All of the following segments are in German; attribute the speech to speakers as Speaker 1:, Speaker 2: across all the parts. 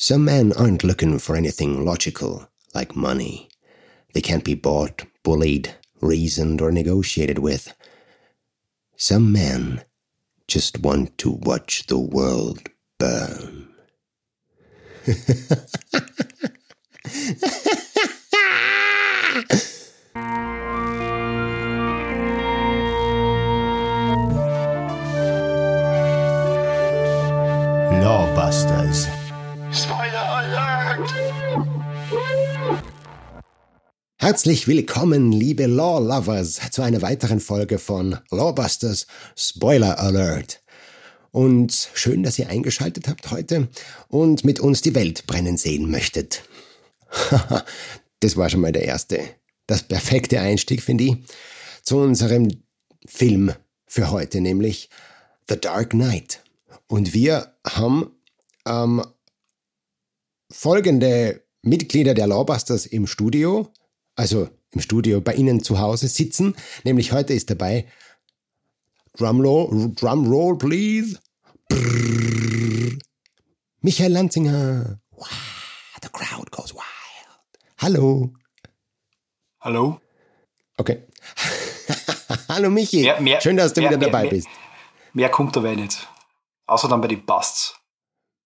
Speaker 1: Some men aren't looking for anything logical, like money. They can't be bought, bullied, reasoned, or negotiated with. Some men just want to watch the world burn. Lawbusters. Herzlich willkommen, liebe Law Lovers, zu einer weiteren Folge von Lawbusters Spoiler Alert. Und schön, dass ihr eingeschaltet habt heute und mit uns die Welt brennen sehen möchtet. das war schon mal der erste, das perfekte Einstieg, finde ich, zu unserem Film für heute, nämlich The Dark Knight. Und wir haben ähm, folgende Mitglieder der Lawbusters im Studio, also im Studio bei Ihnen zu Hause sitzen. Nämlich heute ist dabei Drumroll, Drumroll please. Brrr. Michael Lanzinger. Wow, the crowd goes wild. Hallo.
Speaker 2: Hallo?
Speaker 1: Okay. Hallo Michi.
Speaker 2: Mehr- mehr-
Speaker 1: Schön, dass du
Speaker 2: mehr-
Speaker 1: wieder dabei bist.
Speaker 2: Mehr kommt dabei nicht. Außer dann bei den Busts.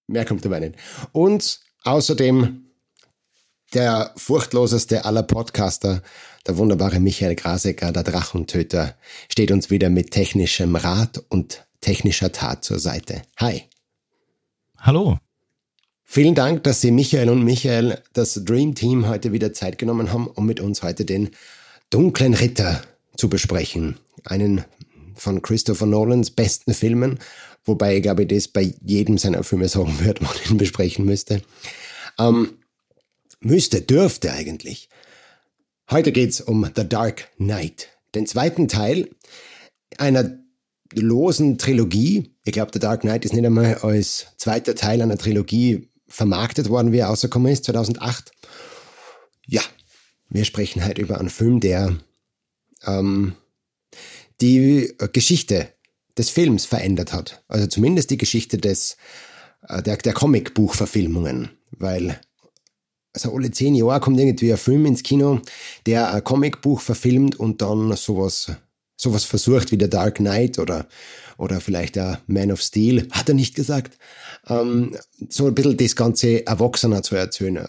Speaker 1: Mehr kommt dabei nicht. Und außerdem der furchtloseste aller Podcaster, der wunderbare Michael Grasecker, der Drachentöter, steht uns wieder mit technischem Rat und technischer Tat zur Seite. Hi.
Speaker 3: Hallo.
Speaker 1: Vielen Dank, dass Sie Michael und Michael, das Dream Team, heute wieder Zeit genommen haben, um mit uns heute den Dunklen Ritter zu besprechen. Einen von Christopher Nolans besten Filmen, wobei ich glaube, ich das bei jedem seiner Filme sagen würde, man ihn besprechen müsste. Ähm, müsste, dürfte eigentlich. Heute geht's um The Dark Knight, den zweiten Teil einer losen Trilogie. Ich glaube, The Dark Knight ist nicht einmal als zweiter Teil einer Trilogie vermarktet worden, wie er rausgekommen ist, 2008. Ja, wir sprechen heute über einen Film, der ähm, die Geschichte des Films verändert hat. Also zumindest die Geschichte des, äh, der, der Comicbuchverfilmungen, weil also alle zehn Jahre kommt irgendwie ein Film ins Kino, der ein Comicbuch verfilmt und dann sowas, sowas versucht wie der Dark Knight oder, oder vielleicht der Man of Steel, hat er nicht gesagt, ähm, so ein bisschen das Ganze Erwachsener zu erzählen.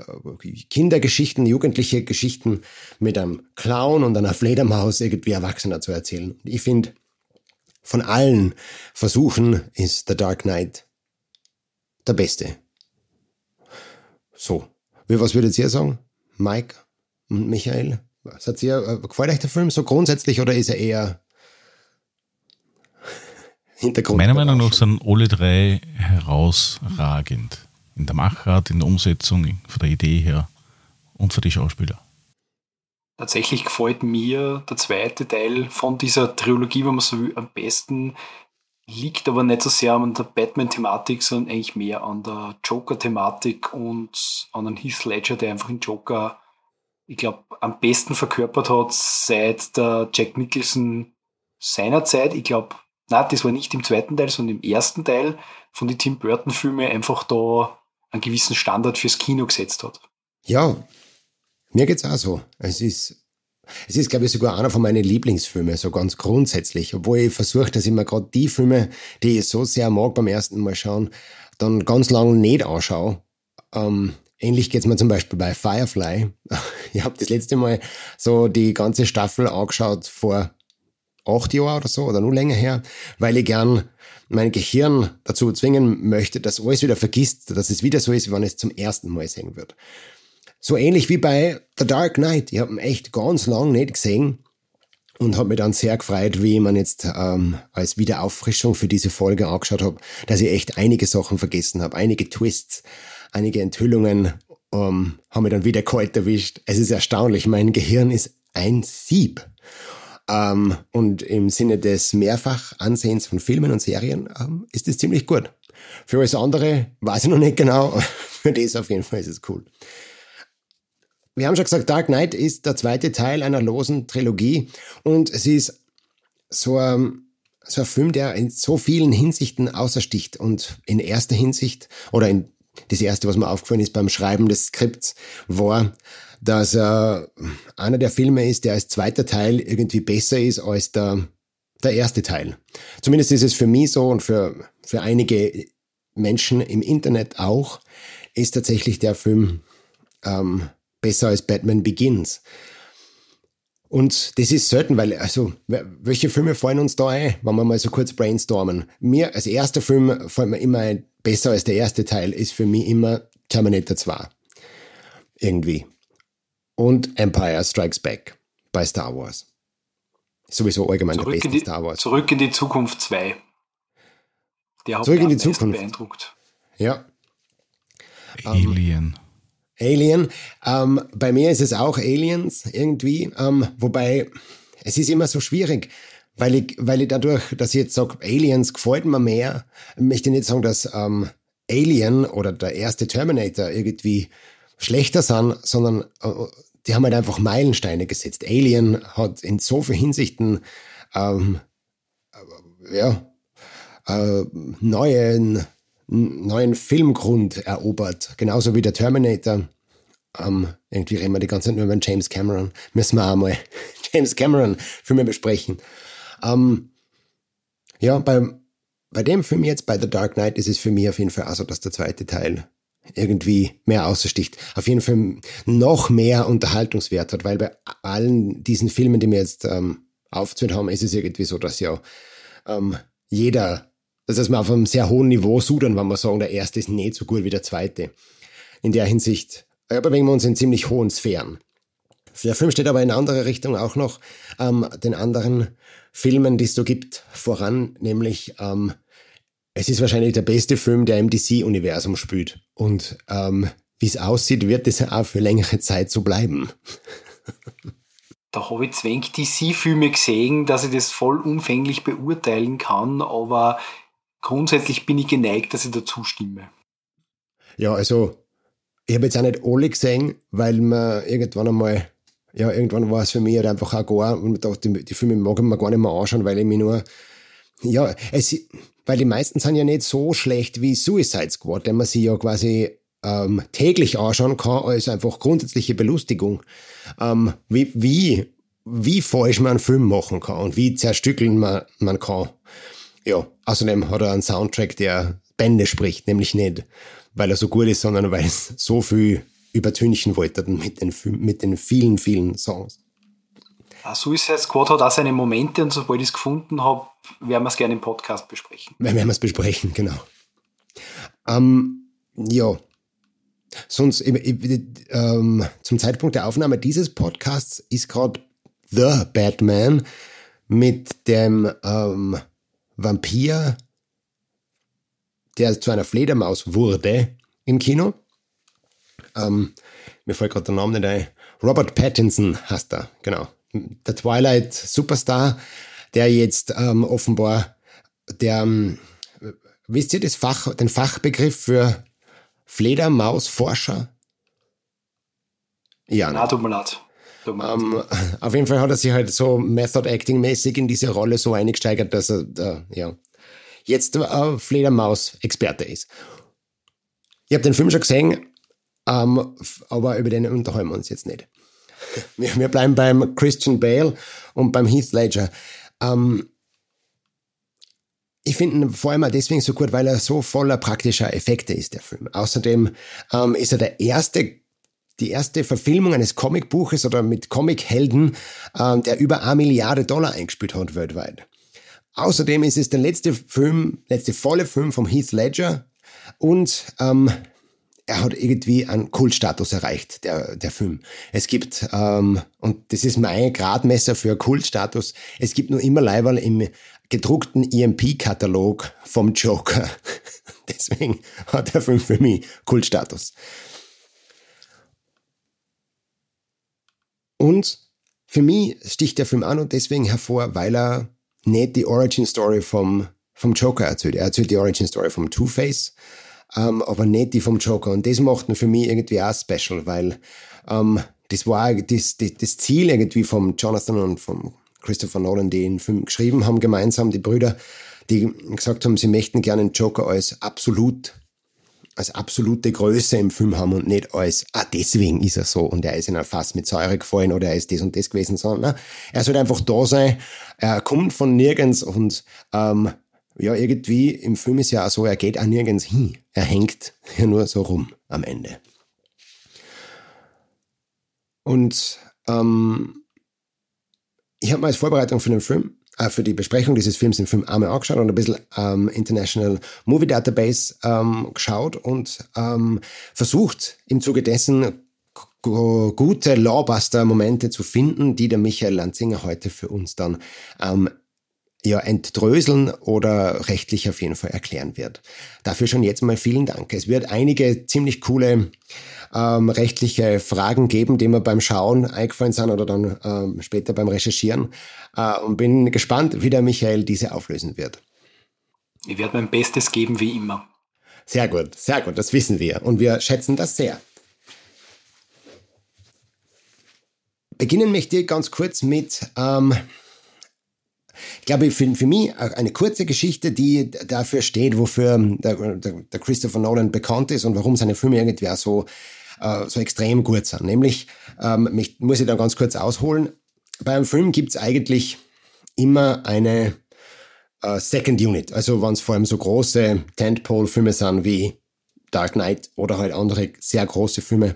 Speaker 1: Kindergeschichten, jugendliche Geschichten mit einem Clown und einer Fledermaus irgendwie Erwachsener zu erzählen. Ich finde, von allen Versuchen ist The Dark Knight der beste. So. Wie, was würdet ihr sagen? Mike und Michael? Was hat ihr, äh, gefällt euch der Film so grundsätzlich oder ist er eher Hintergrund?
Speaker 3: Meiner Meinung nach sind alle drei herausragend. In der Machart, in der Umsetzung, von der Idee her und für die Schauspieler.
Speaker 2: Tatsächlich gefällt mir der zweite Teil von dieser Trilogie, wenn man so will, am besten. Liegt aber nicht so sehr an der Batman-Thematik, sondern eigentlich mehr an der Joker-Thematik und an den Heath Ledger, der einfach den Joker, ich glaube, am besten verkörpert hat seit der Jack Nicholson seiner Zeit. Ich glaube, na, das war nicht im zweiten Teil, sondern im ersten Teil von den Tim Burton-Filmen einfach da einen gewissen Standard fürs Kino gesetzt hat.
Speaker 1: Ja, mir geht's auch so. Es ist, es ist, glaube ich, sogar einer von meinen Lieblingsfilmen, so ganz grundsätzlich. Obwohl ich versuche, dass ich mir gerade die Filme, die ich so sehr mag beim ersten Mal schauen, dann ganz lang nicht anschaue. Ähm, ähnlich geht's mir zum Beispiel bei Firefly. Ich habe das letzte Mal so die ganze Staffel angeschaut vor acht Jahren oder so oder nur länger her, weil ich gern mein Gehirn dazu zwingen möchte, dass alles wieder vergisst, dass es wieder so ist, wie wenn es zum ersten Mal sehen wird. So ähnlich wie bei The Dark Knight. Ich habe ihn echt ganz lang nicht gesehen und habe mich dann sehr gefreut, wie ich man jetzt ähm, als Wiederauffrischung für diese Folge angeschaut habe, dass ich echt einige Sachen vergessen habe, einige Twists, einige Enthüllungen ähm, haben mich dann wieder kalt erwischt. Es ist erstaunlich, mein Gehirn ist ein Sieb. Ähm, und im Sinne des Mehrfachansehens von Filmen und Serien ähm, ist es ziemlich gut. Für alles andere weiß ich noch nicht genau, für das auf jeden Fall ist es cool. Wir haben schon gesagt, Dark Knight ist der zweite Teil einer losen Trilogie und es ist so ein, so ein Film, der in so vielen Hinsichten außersticht und in erster Hinsicht oder in das erste, was mir aufgefallen ist beim Schreiben des Skripts, war, dass äh, einer der Filme ist, der als zweiter Teil irgendwie besser ist als der, der erste Teil. Zumindest ist es für mich so und für, für einige Menschen im Internet auch, ist tatsächlich der Film ähm, besser als Batman Begins. Und das ist selten, weil, also, welche Filme fallen uns da ein, wenn wir mal so kurz brainstormen? Mir, als erster Film fällt mir immer ein, besser als der erste Teil, ist für mich immer Terminator 2. Irgendwie. Und Empire Strikes Back bei Star Wars. Sowieso allgemein
Speaker 2: zurück
Speaker 1: der beste
Speaker 2: die,
Speaker 1: Star Wars.
Speaker 2: Zurück in die Zukunft 2.
Speaker 1: Der hat zurück in die Zukunft.
Speaker 2: beeindruckt.
Speaker 1: Ja.
Speaker 3: Alien.
Speaker 1: Alien. Ähm, bei mir ist es auch Aliens irgendwie, ähm, wobei es ist immer so schwierig, weil ich, weil ich dadurch, dass ich jetzt sage, Aliens gefällt mir mehr, möchte ich nicht sagen, dass ähm, Alien oder der erste Terminator irgendwie schlechter sind, sondern äh, die haben halt einfach Meilensteine gesetzt. Alien hat in so vielen Hinsichten ähm, äh, ja, äh, neuen neuen Filmgrund erobert, genauso wie der Terminator. Ähm, irgendwie reden wir die ganze Zeit nur über James Cameron. Müssen wir auch mal James Cameron Filme besprechen. Ähm, ja, bei, bei dem Film jetzt, bei The Dark Knight, ist es für mich auf jeden Fall also, dass der zweite Teil irgendwie mehr außersticht. Auf jeden Fall noch mehr Unterhaltungswert hat, weil bei allen diesen Filmen, die wir jetzt ähm, aufzählen haben, ist es irgendwie so, dass ja ähm, jeder das heißt, wir auf einem sehr hohen Niveau sudern, wenn wir sagen, der erste ist nicht so gut wie der zweite. In der Hinsicht bewegen wir uns in ziemlich hohen Sphären. Der Film steht aber in andere Richtung auch noch ähm, den anderen Filmen, die es so gibt, voran, nämlich ähm, es ist wahrscheinlich der beste Film, der im DC-Universum spielt. Und ähm, wie es aussieht, wird es auch für längere Zeit so bleiben.
Speaker 2: da habe ich zwäng DC-Filme gesehen, dass ich das vollumfänglich beurteilen kann, aber grundsätzlich bin ich geneigt, dass ich dazu stimme.
Speaker 1: Ja, also ich habe jetzt auch nicht alle gesehen, weil man irgendwann einmal, ja, irgendwann war es für mich halt einfach auch gar, und ich dachte, die, die Filme mag ich mir gar nicht mehr anschauen, weil ich mich nur, ja, es, weil die meisten sind ja nicht so schlecht wie Suicide Squad, den man sich ja quasi ähm, täglich anschauen kann, als einfach grundsätzliche Belustigung. Ähm, wie, wie, wie falsch man einen Film machen kann und wie zerstückeln man, man kann. Ja, außerdem hat er einen Soundtrack, der Bände spricht, nämlich nicht, weil er so gut ist, sondern weil es so viel übertünchen wollte mit den, mit den vielen, vielen Songs.
Speaker 2: Suicide Squad hat auch seine Momente und sobald ich es gefunden habe, werden wir es gerne im Podcast besprechen.
Speaker 1: Werden wir es besprechen, genau. Ähm, ja. Sonst, ähm, zum Zeitpunkt der Aufnahme dieses Podcasts ist gerade The Batman mit dem ähm, Vampir, der zu einer Fledermaus wurde im Kino. Ähm, mir fällt gerade der Name nicht ein. Robert Pattinson heißt er, genau. Der Twilight Superstar, der jetzt ähm, offenbar der, ähm, wisst ihr das Fach, den Fachbegriff für Fledermausforscher?
Speaker 2: Ja. Na,
Speaker 1: ähm, auf jeden Fall hat er sich halt so Method Acting mäßig in diese Rolle so eingesteigert, dass er äh, ja, jetzt äh, Fledermaus-Experte ist. Ich habe den Film schon gesehen, ähm, aber über den unterhalten wir uns jetzt nicht. Wir, wir bleiben beim Christian Bale und beim Heath Ledger. Ähm, ich finde ihn vor allem deswegen so gut, weil er so voller praktischer Effekte ist, der Film. Außerdem ähm, ist er der erste die erste Verfilmung eines Comicbuches oder mit Comichelden, ähm, der über eine Milliarde Dollar eingespielt hat weltweit. Außerdem ist es der letzte Film, letzte volle Film vom Heath Ledger und ähm, er hat irgendwie einen Kultstatus erreicht, der, der Film. Es gibt, ähm, und das ist mein Gradmesser für Kultstatus, es gibt nur immer Leiberl im gedruckten EMP-Katalog vom Joker. Deswegen hat der Film für mich Kultstatus. Und für mich sticht der Film an und deswegen hervor, weil er nicht die Origin Story vom, vom Joker erzählt. Er erzählt die Origin Story vom Two-Face, ähm, aber nicht die vom Joker. Und das macht ihn für mich irgendwie auch special, weil ähm, das war das, das, das Ziel irgendwie vom Jonathan und vom Christopher Nolan, die den Film geschrieben haben, gemeinsam, die Brüder, die gesagt haben, sie möchten gerne den Joker als absolut als absolute Größe im Film haben und nicht als, ah, deswegen ist er so und er ist in ein Fass mit Säure gefallen oder er ist das und das gewesen, sondern er soll einfach da sein, er kommt von nirgends und ähm, ja, irgendwie im Film ist ja auch so, er geht auch nirgends hin. Er hängt ja nur so rum am Ende. Und ähm, ich habe mal als Vorbereitung für den Film äh, für die Besprechung dieses Films den Film einmal angeschaut und ein bisschen ähm, International Movie Database ähm, geschaut und ähm, versucht im Zuge dessen gute Lawbuster-Momente zu finden, die der Michael Lanzinger heute für uns dann ähm, ja, entdröseln oder rechtlich auf jeden Fall erklären wird. Dafür schon jetzt mal vielen Dank. Es wird einige ziemlich coole ähm, rechtliche Fragen geben, die mir beim Schauen eingefallen sind oder dann ähm, später beim Recherchieren. Äh, und bin gespannt, wie der Michael diese auflösen wird.
Speaker 2: Ich werde mein Bestes geben, wie immer.
Speaker 1: Sehr gut, sehr gut, das wissen wir und wir schätzen das sehr. Beginnen möchte ich ganz kurz mit ähm, ich glaube, für, für mich eine kurze Geschichte, die dafür steht, wofür der, der, der Christopher Nolan bekannt ist und warum seine Filme irgendwie auch so, äh, so extrem gut sind. Nämlich, ähm, mich, muss ich da ganz kurz ausholen, bei einem Film gibt es eigentlich immer eine äh, Second Unit. Also wenn es vor allem so große Tentpole-Filme sind wie Dark Knight oder halt andere sehr große Filme,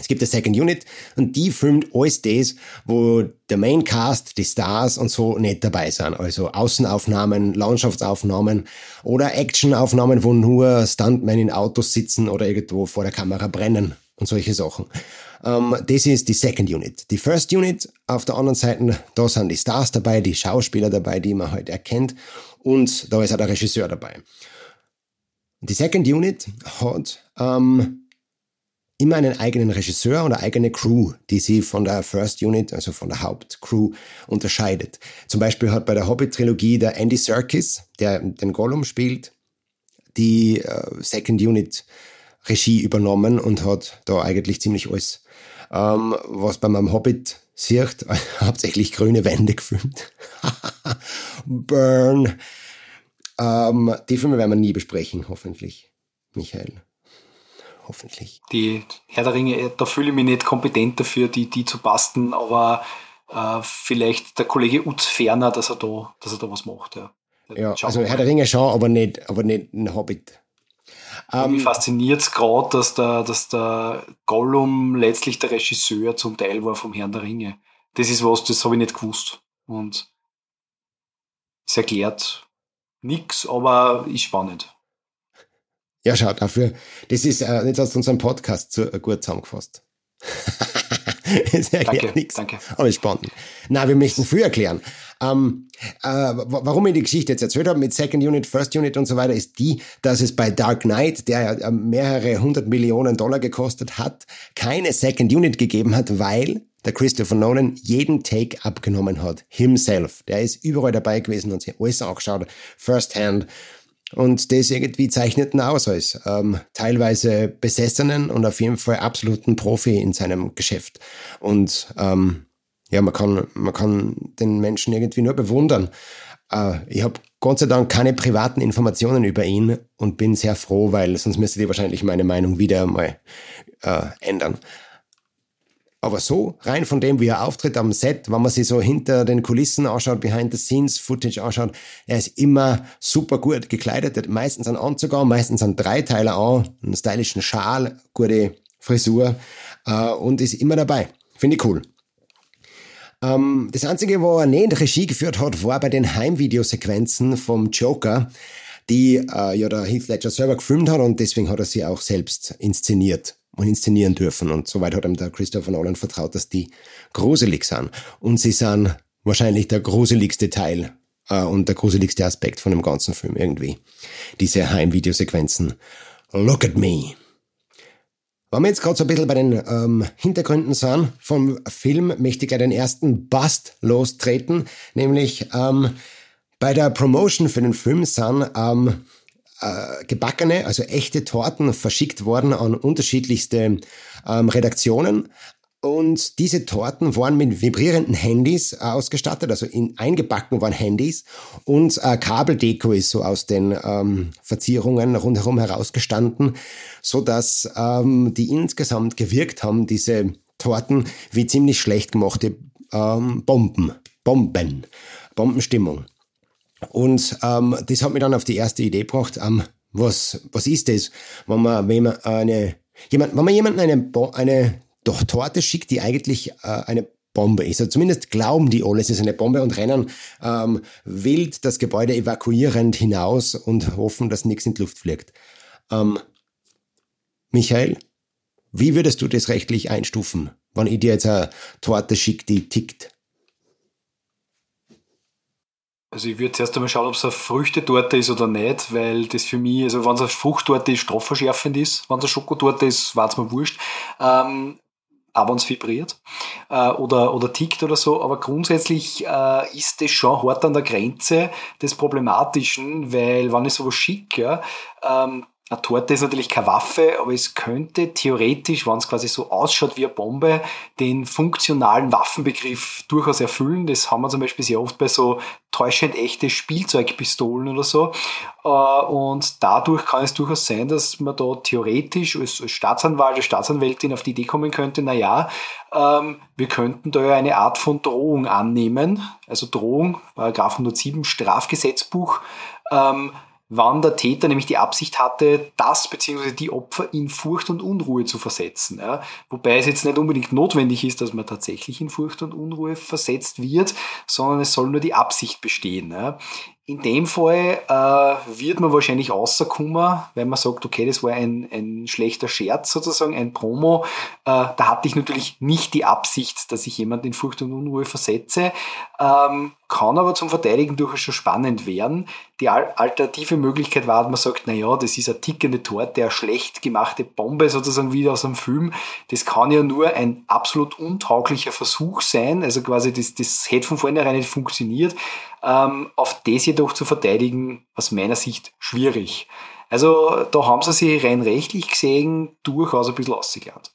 Speaker 1: es gibt eine Second Unit und die filmt alles das, wo der Maincast, die Stars und so nicht dabei sind. Also Außenaufnahmen, Landschaftsaufnahmen oder Actionaufnahmen, wo nur Stuntmen in Autos sitzen oder irgendwo vor der Kamera brennen und solche Sachen. Um, ähm, das ist die Second Unit. Die First Unit auf der anderen Seite, da sind die Stars dabei, die Schauspieler dabei, die man halt erkennt und da ist auch der Regisseur dabei. Die Second Unit hat ähm, immer einen eigenen Regisseur und eine eigene Crew, die sie von der First Unit, also von der Hauptcrew, unterscheidet. Zum Beispiel hat bei der Hobbit-Trilogie der Andy Serkis, der den Gollum spielt, die äh, Second Unit Regie übernommen und hat da eigentlich ziemlich alles, ähm, was bei meinem Hobbit sieht, hauptsächlich grüne Wände gefilmt. Burn. Ähm, die Filme werden wir nie besprechen, hoffentlich, Michael hoffentlich.
Speaker 2: Die Herr der Ringe, da fühle ich mich nicht kompetent dafür, die, die zu basteln, aber äh, vielleicht der Kollege Utz Ferner, dass er da, dass er da was macht. Ja,
Speaker 1: ja also Herr der Ringe schon, aber nicht, aber nicht ein Hobbit.
Speaker 2: Um, mich ähm, fasziniert es gerade, dass der, dass der Gollum letztlich der Regisseur zum Teil war vom Herrn der Ringe. Das ist was, das habe ich nicht gewusst. Und es erklärt nichts, aber ist spannend.
Speaker 1: Ja, schau, dafür, das ist, äh, jetzt hast du unseren Podcast zu, äh, gut zusammengefasst. das erklärt danke, nichts. Danke. Aber spannend. Na, wir möchten früh erklären. Ähm, äh, warum ich die Geschichte jetzt erzählt habe mit Second Unit, First Unit und so weiter, ist die, dass es bei Dark Knight, der ja mehrere hundert Millionen Dollar gekostet hat, keine Second Unit gegeben hat, weil der Christopher Nolan jeden Take abgenommen hat. Himself. Der ist überall dabei gewesen und sich alles angeschaut. First hand. Und das irgendwie zeichnet ihn aus als ähm, teilweise besessenen und auf jeden Fall absoluten Profi in seinem Geschäft. Und ähm, ja, man kann, man kann den Menschen irgendwie nur bewundern. Äh, ich habe Gott sei Dank keine privaten Informationen über ihn und bin sehr froh, weil sonst müsste ich wahrscheinlich meine Meinung wieder mal äh, ändern. Aber so, rein von dem, wie er auftritt am Set, wenn man sich so hinter den Kulissen anschaut, behind the scenes Footage anschaut, er ist immer super gut gekleidet, hat meistens einen Anzug an, meistens einen Dreiteiler an, einen stylischen Schal, gute Frisur äh, und ist immer dabei. Finde ich cool. Ähm, das Einzige, wo er nicht Regie geführt hat, war bei den Heimvideosequenzen vom Joker, die äh, ja der Heath Ledger selber gefilmt hat und deswegen hat er sie auch selbst inszeniert und inszenieren dürfen. Und soweit hat ihm der Christopher Nolan vertraut, dass die gruselig sind. Und sie sind wahrscheinlich der gruseligste Teil äh, und der gruseligste Aspekt von dem ganzen Film irgendwie. Diese Heimvideosequenzen. Look at me. Wenn wir jetzt gerade so ein bisschen bei den ähm, Hintergründen sind vom Film, möchte ich gleich den ersten Bust lostreten, nämlich ähm, bei der Promotion für den Film sind ähm, äh, gebackene, also echte Torten verschickt worden an unterschiedlichste ähm, Redaktionen. Und diese Torten waren mit vibrierenden Handys äh, ausgestattet, also in, eingebacken waren Handys und äh, Kabeldeko ist so aus den ähm, Verzierungen rundherum herausgestanden, so dass ähm, die insgesamt gewirkt haben, diese Torten, wie ziemlich schlecht gemachte ähm, Bomben, Bomben, Bombenstimmung. Und ähm, das hat mich dann auf die erste Idee gebracht, ähm, was, was ist das, wenn man, wenn man eine, jemand, wenn man jemanden eine, eine doch Torte schickt, die eigentlich äh, eine Bombe ist. Also zumindest glauben die alle, es ist eine Bombe und rennen ähm, wild das Gebäude evakuierend hinaus und hoffen, dass nichts in die Luft fliegt. Ähm, Michael, wie würdest du das rechtlich einstufen, wenn ich dir jetzt eine Torte schicke, die tickt?
Speaker 2: Also ich würde zuerst einmal schauen, ob es eine Früchtetorte ist oder nicht, weil das für mich, also wenn es eine Fruchttorte ist, strafverschärfend ist, wenn es eine Schokotorte ist, war es mir wurscht. Ähm, auch wenn es vibriert äh, oder, oder tickt oder so. Aber grundsätzlich äh, ist das schon hart an der Grenze des Problematischen, weil wenn ich sowas schicke, ja, ähm, eine Torte ist natürlich keine Waffe, aber es könnte theoretisch, wenn es quasi so ausschaut wie eine Bombe, den funktionalen Waffenbegriff durchaus erfüllen. Das haben wir zum Beispiel sehr oft bei so täuschend echte Spielzeugpistolen oder so. Äh, und dadurch kann es durchaus sein, dass man da theoretisch als Staatsanwalt, als Staatsanwältin auf die Idee kommen könnte, na ja, ähm, wir könnten da ja eine Art von Drohung annehmen. Also Drohung, Paragraph 107 Strafgesetzbuch, ähm, wann der Täter nämlich die Absicht hatte, das bzw. die Opfer in Furcht und Unruhe zu versetzen. Ja. Wobei es jetzt nicht unbedingt notwendig ist, dass man tatsächlich in Furcht und Unruhe versetzt wird, sondern es soll nur die Absicht bestehen. Ja. In dem Fall äh, wird man wahrscheinlich rauskommen, wenn man sagt, okay, das war ein, ein schlechter Scherz sozusagen, ein Promo. Äh, da hatte ich natürlich nicht die Absicht, dass ich jemanden in Furcht und Unruhe versetze. Ähm, kann aber zum Verteidigen durchaus schon spannend werden. Die alternative Möglichkeit war, man sagt, na ja, das ist eine tickende Torte, eine schlecht gemachte Bombe sozusagen wieder aus einem Film. Das kann ja nur ein absolut untauglicher Versuch sein. Also quasi das, das hätte von vornherein nicht funktioniert. Ähm, auf das jedoch zu verteidigen, aus meiner Sicht schwierig. Also da haben sie sich rein rechtlich gesehen durchaus ein bisschen ausgelernt.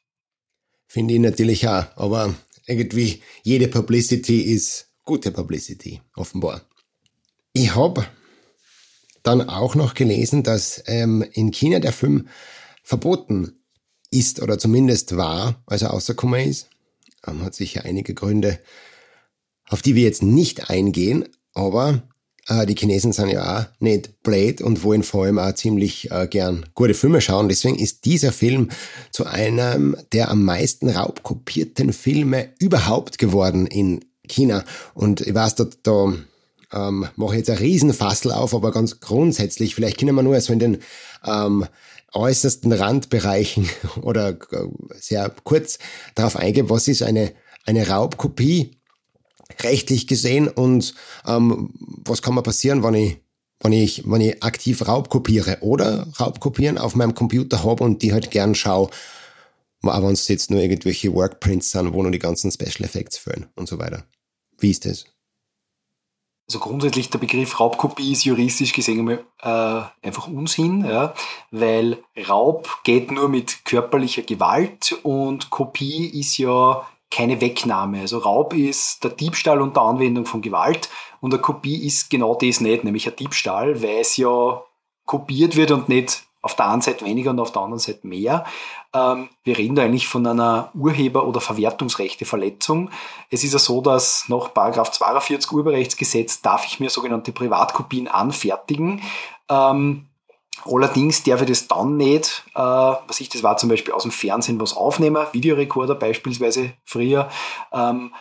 Speaker 1: Finde ich natürlich auch, aber irgendwie jede Publicity ist gute Publicity, offenbar. Ich habe dann auch noch gelesen, dass ähm, in China der Film verboten ist oder zumindest war, als er rausgekommen ist. Ähm, hat sicher einige Gründe, auf die wir jetzt nicht eingehen, aber äh, die Chinesen sind ja auch nicht blöd und wollen vor allem auch ziemlich äh, gern gute Filme schauen. Deswegen ist dieser Film zu einem der am meisten raubkopierten Filme überhaupt geworden in China. Und ich weiß, da, da ähm, mache ich jetzt ein Riesenfassel auf, aber ganz grundsätzlich, vielleicht können wir nur so in den ähm, äußersten Randbereichen oder äh, sehr kurz darauf eingehen, was ist eine, eine Raubkopie rechtlich gesehen und ähm, was kann mal passieren, wenn ich, wenn ich, wenn ich aktiv Raubkopiere oder Raubkopieren auf meinem Computer habe und die halt gern schaue, aber wenn es jetzt nur irgendwelche Workprints sind, wo nur die ganzen Special Effects fehlen und so weiter. Wie ist das?
Speaker 2: Also grundsätzlich der Begriff Raubkopie ist juristisch gesehen äh, einfach Unsinn, ja, weil Raub geht nur mit körperlicher Gewalt und Kopie ist ja keine Wegnahme. Also Raub ist der Diebstahl unter Anwendung von Gewalt und eine Kopie ist genau das nicht, nämlich ein Diebstahl, weil es ja kopiert wird und nicht auf der einen Seite weniger und auf der anderen Seite mehr. Ähm, wir reden da eigentlich von einer Urheber- oder Verwertungsrechteverletzung. Es ist ja so, dass nach 42 Urheberrechtsgesetz darf ich mir sogenannte Privatkopien anfertigen. Ähm, Allerdings darf ich das dann nicht, äh, was ich, das war zum Beispiel aus dem Fernsehen was aufnehmen, Videorekorder beispielsweise früher, ähm,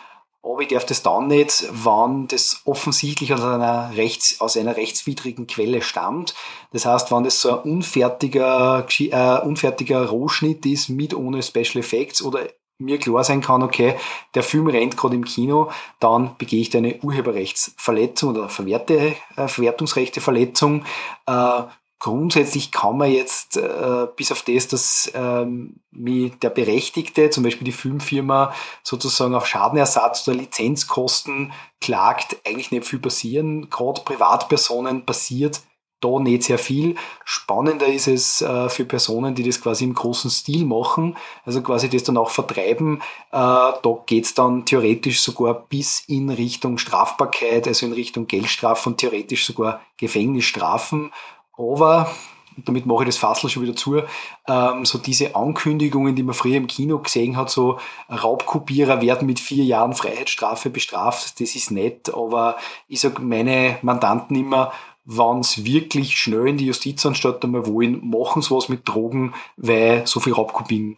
Speaker 2: aber ich darf das dann nicht, wann das offensichtlich aus einer, rechts, aus einer rechtswidrigen Quelle stammt. Das heißt, wenn das so ein unfertiger, äh, unfertiger Rohschnitt ist mit ohne Special Effects oder mir klar sein kann, okay, der Film rennt gerade im Kino, dann begehe ich da eine Urheberrechtsverletzung oder Verwerte, äh, Verwertungsrechteverletzung. Äh, grundsätzlich kann man jetzt äh, bis auf das, dass ähm, mich der Berechtigte, zum Beispiel die Filmfirma, sozusagen auf Schadenersatz oder Lizenzkosten klagt, eigentlich nicht viel passieren. Gerade Privatpersonen passiert da nicht sehr viel. Spannender ist es äh, für Personen, die das quasi im großen Stil machen, also quasi das dann auch vertreiben. Äh, da geht's dann theoretisch sogar bis in Richtung Strafbarkeit, also in Richtung Geldstrafe und theoretisch sogar Gefängnisstrafen. Aber und damit mache ich das Fassel schon wieder zu, ähm, so diese Ankündigungen, die man früher im Kino gesehen hat, so Raubkopierer werden mit vier Jahren Freiheitsstrafe bestraft, das ist nett, aber ich sage meine Mandanten immer, wenn es wirklich schnell in die Justizanstalt einmal wollen, machen sie was mit Drogen, weil so viel Raubkopien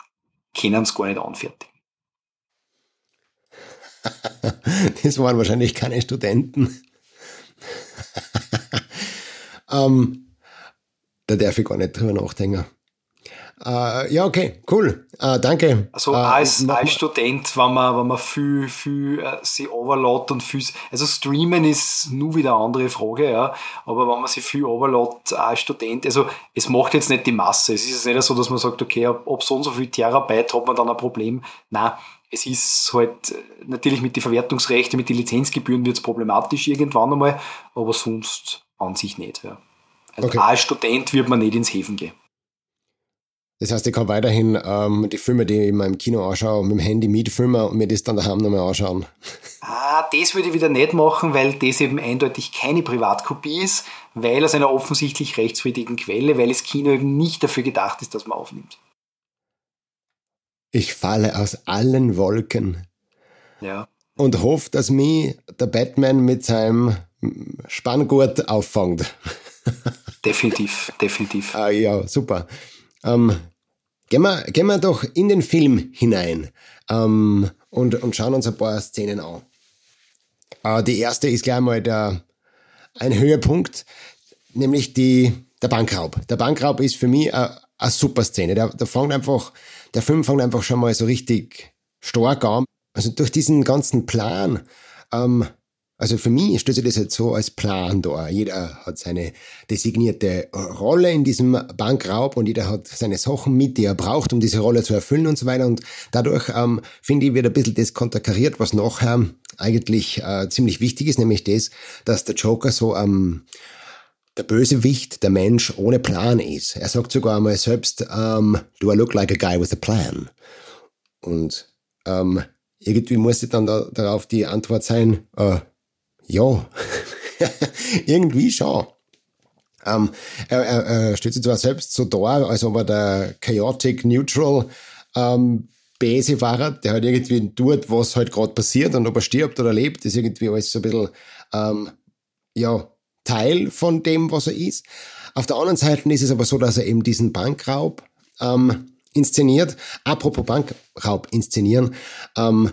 Speaker 2: können sie gar nicht anfertigen.
Speaker 1: das waren wahrscheinlich keine Studenten. ähm, da darf ich gar nicht drüber nachdenken. Uh, ja, okay, cool. Uh, danke.
Speaker 2: Also uh, als, als Student, wenn man, wenn man viel, viel äh, sich overlädt und viel, also streamen ist nur wieder eine andere Frage, ja. Aber wenn man sich viel overlädt als Student, also es macht jetzt nicht die Masse. Es ist nicht so, dass man sagt, okay, ab, ab so und so viel Terabyte hat man dann ein Problem. Nein, es ist halt natürlich mit den Verwertungsrechten, mit den Lizenzgebühren wird es problematisch irgendwann einmal, aber sonst an sich nicht. Ja. Also okay. als Student wird man nicht ins Häfen gehen.
Speaker 1: Das heißt, ich kann weiterhin ähm, die Filme, die ich in meinem Kino anschaue, mit dem Handy mitfilmen und mir das dann daheim nochmal anschauen.
Speaker 2: Ah, das würde ich wieder nicht machen, weil das eben eindeutig keine Privatkopie ist, weil aus einer offensichtlich rechtswidrigen Quelle, weil das Kino eben nicht dafür gedacht ist, dass man aufnimmt.
Speaker 1: Ich falle aus allen Wolken.
Speaker 2: Ja.
Speaker 1: Und hoffe, dass mich der Batman mit seinem Spanngurt auffängt.
Speaker 2: Definitiv, definitiv.
Speaker 1: Ah, ja, super. Ähm, gehen, wir, gehen wir doch in den Film hinein ähm, und, und schauen uns ein paar Szenen an. Äh, die erste ist gleich mal der, ein Höhepunkt, nämlich die, der Bankraub. Der Bankraub ist für mich eine, super Szene. Der, der, fängt einfach, der Film fängt einfach schon mal so richtig stark an. Also durch diesen ganzen Plan ähm, also für mich stellt sich das jetzt so als Plan da. Jeder hat seine designierte Rolle in diesem Bankraub und jeder hat seine Sachen mit, die er braucht, um diese Rolle zu erfüllen und so weiter. Und dadurch, ähm, finde ich, wird ein bisschen das konterkariert, was nachher eigentlich äh, ziemlich wichtig ist, nämlich das, dass der Joker so ähm, der Bösewicht, der Mensch ohne Plan ist. Er sagt sogar einmal selbst, ähm, do I look like a guy with a plan? Und ähm, irgendwie musste dann da, darauf die Antwort sein, äh, ja, irgendwie schon. Ähm, er, er, er stellt sich zwar selbst so dar, als ob er der Chaotic Neutral ähm, war, der halt irgendwie tut, was halt gerade passiert und ob er stirbt oder lebt, ist irgendwie alles so ein bisschen ähm, ja, Teil von dem, was er ist. Auf der anderen Seite ist es aber so, dass er eben diesen Bankraub ähm, inszeniert. Apropos Bankraub inszenieren, ähm,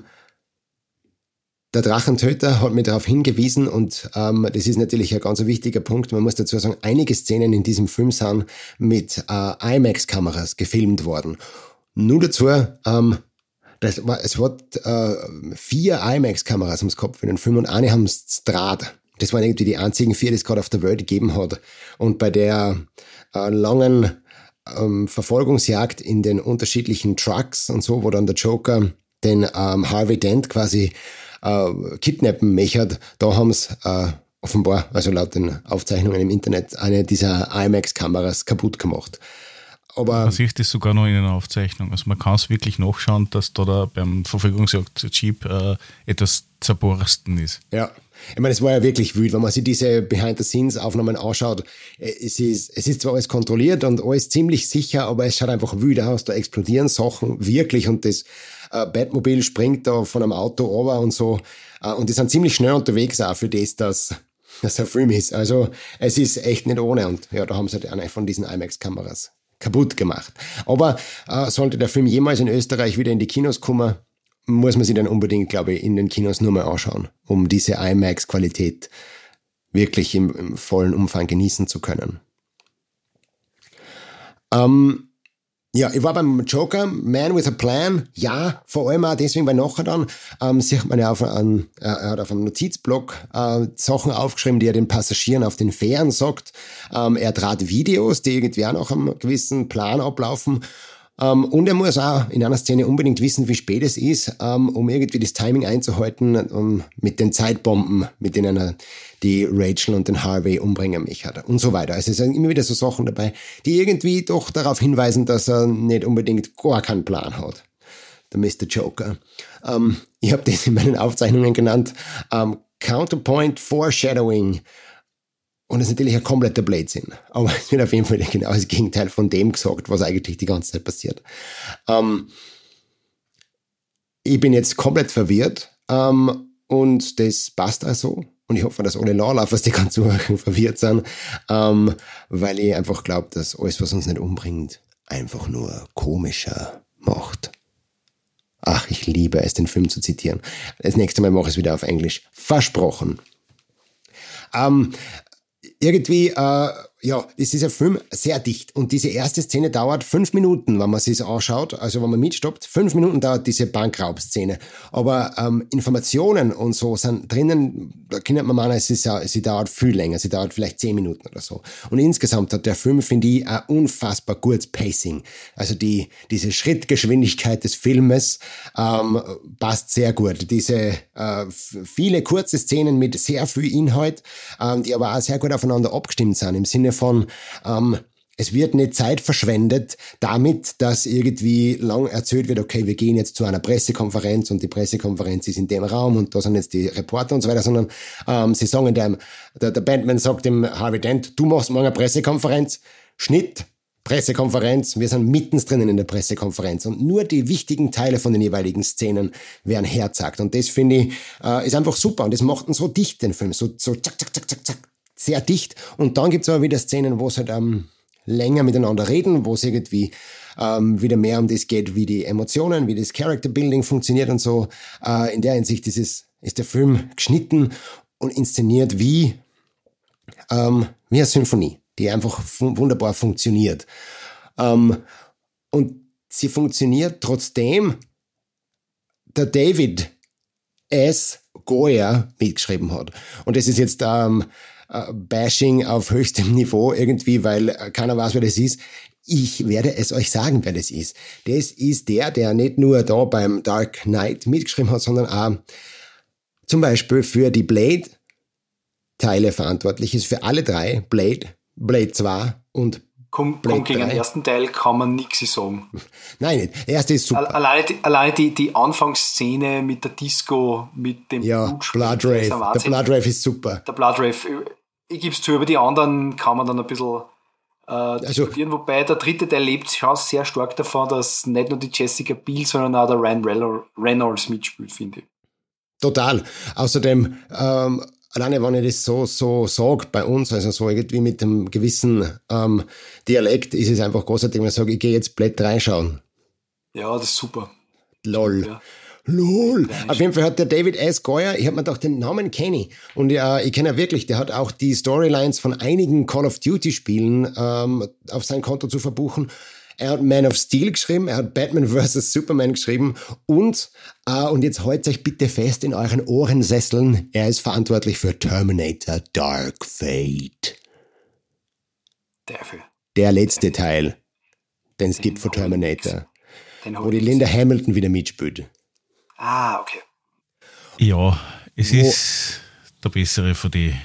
Speaker 1: der Drachentöter hat mir darauf hingewiesen und ähm, das ist natürlich ein ganz wichtiger Punkt. Man muss dazu sagen, einige Szenen in diesem Film sind mit äh, IMAX-Kameras gefilmt worden. Nur dazu, ähm, das war, es hat äh, vier IMAX-Kameras ums Kopf in den Film und eine haben Draht. Das waren irgendwie die einzigen vier, die es gerade auf der Welt gegeben hat. Und bei der äh, langen ähm, Verfolgungsjagd in den unterschiedlichen Trucks und so, wo dann der Joker den ähm, Harvey Dent quasi äh, kidnappen mechert, da haben sie äh, offenbar, also laut den Aufzeichnungen im Internet, eine dieser IMAX-Kameras kaputt gemacht. Aber
Speaker 3: man sieht das sogar noch in einer Aufzeichnung. Also man kann es wirklich nachschauen, dass da, da beim Verfolgungsjagd Jeep äh, etwas zerborsten ist.
Speaker 1: Ja. Ich meine, es war ja wirklich wild, wenn man sich diese Behind-the-Scenes-Aufnahmen anschaut. Äh, es ist, es ist zwar alles kontrolliert und alles ziemlich sicher, aber es schaut einfach wild aus. Da explodieren Sachen wirklich und das äh, Batmobil springt da von einem Auto runter und so. Äh, und die sind ziemlich schnell unterwegs auch für das, dass das ein Film ist. Also es ist echt nicht ohne. Und ja, da haben sie halt eine von diesen IMAX-Kameras kaputt gemacht. Aber äh, sollte der Film jemals in Österreich wieder in die Kinos kommen, muss man sich dann unbedingt, glaube ich, in den Kinos nur mal anschauen, um diese IMAX-Qualität wirklich im, im, vollen Umfang genießen zu können. Ähm, ja, ich war beim Joker, Man with a Plan, ja, vor allem auch deswegen, weil nachher dann ähm, sieht man ja auf einem, äh, er hat auf einem Notizblock äh, Sachen aufgeschrieben, die er den Passagieren auf den Fähren sagt. Ähm, er trat Videos, die irgendwie auch nach einem gewissen Plan ablaufen. Ähm, und er muss auch in einer Szene unbedingt wissen, wie spät es ist, ähm, um irgendwie das Timing einzuhalten, um, mit den Zeitbomben, mit denen er die Rachel und den Harvey umbringen mich hat und so weiter. Also es sind immer wieder so Sachen dabei, die irgendwie doch darauf hinweisen, dass er nicht unbedingt gar keinen Plan hat. Der Mr. Joker. Ähm, ich habe das in meinen Aufzeichnungen genannt. Ähm, Counterpoint Foreshadowing. Und das ist natürlich ein kompletter Blödsinn. Aber es wird auf jeden Fall genau das Gegenteil von dem gesagt, was eigentlich die ganze Zeit passiert. Ähm, ich bin jetzt komplett verwirrt ähm, und das passt also. Und ich hoffe, dass alle Nachlaufers, die ganz verwirrt sind, ähm, weil ich einfach glaube, dass alles, was uns nicht umbringt, einfach nur komischer macht. Ach, ich liebe es, den Film zu zitieren. Das nächste Mal mache ich es wieder auf Englisch. Versprochen. Ähm, irgendwie, äh, ja, es ist ein Film sehr dicht und diese erste Szene dauert fünf Minuten, wenn man sich anschaut, also wenn man mitstoppt, fünf Minuten dauert diese Bankraubszene. Aber ähm, Informationen und so sind drinnen, da kann man meinen, es ist, sie dauert viel länger, sie dauert vielleicht zehn Minuten oder so. Und insgesamt hat der Film, finde ich, ein unfassbar gutes Pacing. Also die, diese Schrittgeschwindigkeit des Filmes ähm, passt sehr gut. Diese äh, viele kurze Szenen mit sehr viel Inhalt, ähm, die aber auch sehr gut aufeinander abgestimmt sind, im Sinne von, ähm, es wird nicht Zeit verschwendet damit, dass irgendwie lang erzählt wird, okay, wir gehen jetzt zu einer Pressekonferenz und die Pressekonferenz ist in dem Raum und da sind jetzt die Reporter und so weiter, sondern ähm, sie sagen dem, der, der Bandman sagt dem Harvey Dent, du machst morgen eine Pressekonferenz, Schnitt, Pressekonferenz, wir sind mittendrin in der Pressekonferenz und nur die wichtigen Teile von den jeweiligen Szenen werden herzagt. Und das finde ich, äh, ist einfach super und das macht ihn so dicht, den Film, so, so zack, zack, zack, zack, zack, sehr dicht. Und dann gibt es aber wieder Szenen, wo es halt ähm, länger miteinander reden, wo es irgendwie ähm, wieder mehr um das geht, wie die Emotionen, wie das Character Building funktioniert und so. Äh, in der Hinsicht ist, es, ist der Film geschnitten und inszeniert wie, ähm, wie eine Symphonie, die einfach fun wunderbar funktioniert. Ähm, und sie funktioniert trotzdem der David S. Goya mitgeschrieben hat. Und das ist jetzt ähm, äh, Bashing auf höchstem Niveau irgendwie, weil äh, keiner weiß, wer das ist. Ich werde es euch sagen, wer das ist. Das ist der, der nicht nur da beim Dark Knight mitgeschrieben hat, sondern auch zum Beispiel für die Blade-Teile verantwortlich ist, für alle drei, Blade, Blade 2 und
Speaker 2: Komm, komm gegen den ersten Teil kann man nichts sagen.
Speaker 1: Nein, nicht. Der erste ist super.
Speaker 2: Alleine die, alleine die, die Anfangsszene mit der Disco, mit dem
Speaker 1: ja, Blood Rave. Der Blood Rave ist super.
Speaker 2: Der Blood Rave ich gebe es zu, über die anderen kann man dann ein bisschen äh, also, diskutieren, wobei der dritte Teil lebt schon sehr stark davon, dass nicht nur die Jessica Biel, sondern auch der Ryan Reynolds mitspielt, finde ich.
Speaker 1: Total. Außerdem, ähm, alleine wenn ich das so, so sage bei uns, also so irgendwie mit einem gewissen ähm, Dialekt, ist es einfach großartig, wenn ich sage, ich gehe jetzt Blätt reinschauen.
Speaker 2: Ja, das ist super.
Speaker 1: Lol. Ja. Lol. Auf jeden Fall hat der David S. Goyer, ich habe mir doch den Namen kenne und äh, ich kenne ja wirklich, der hat auch die Storylines von einigen Call of Duty Spielen ähm, auf sein Konto zu verbuchen. Er hat Man of Steel geschrieben, er hat Batman vs. Superman geschrieben und, äh, und jetzt haltet euch bitte fest in euren Ohrensesseln, er ist verantwortlich für Terminator Dark Fate.
Speaker 2: Dafür.
Speaker 1: Der letzte Teil, den es gibt für Terminator. Wo die Linda Hamilton wieder mitspielt.
Speaker 2: Ah, okay.
Speaker 3: Ja, es Wo ist der bessere von den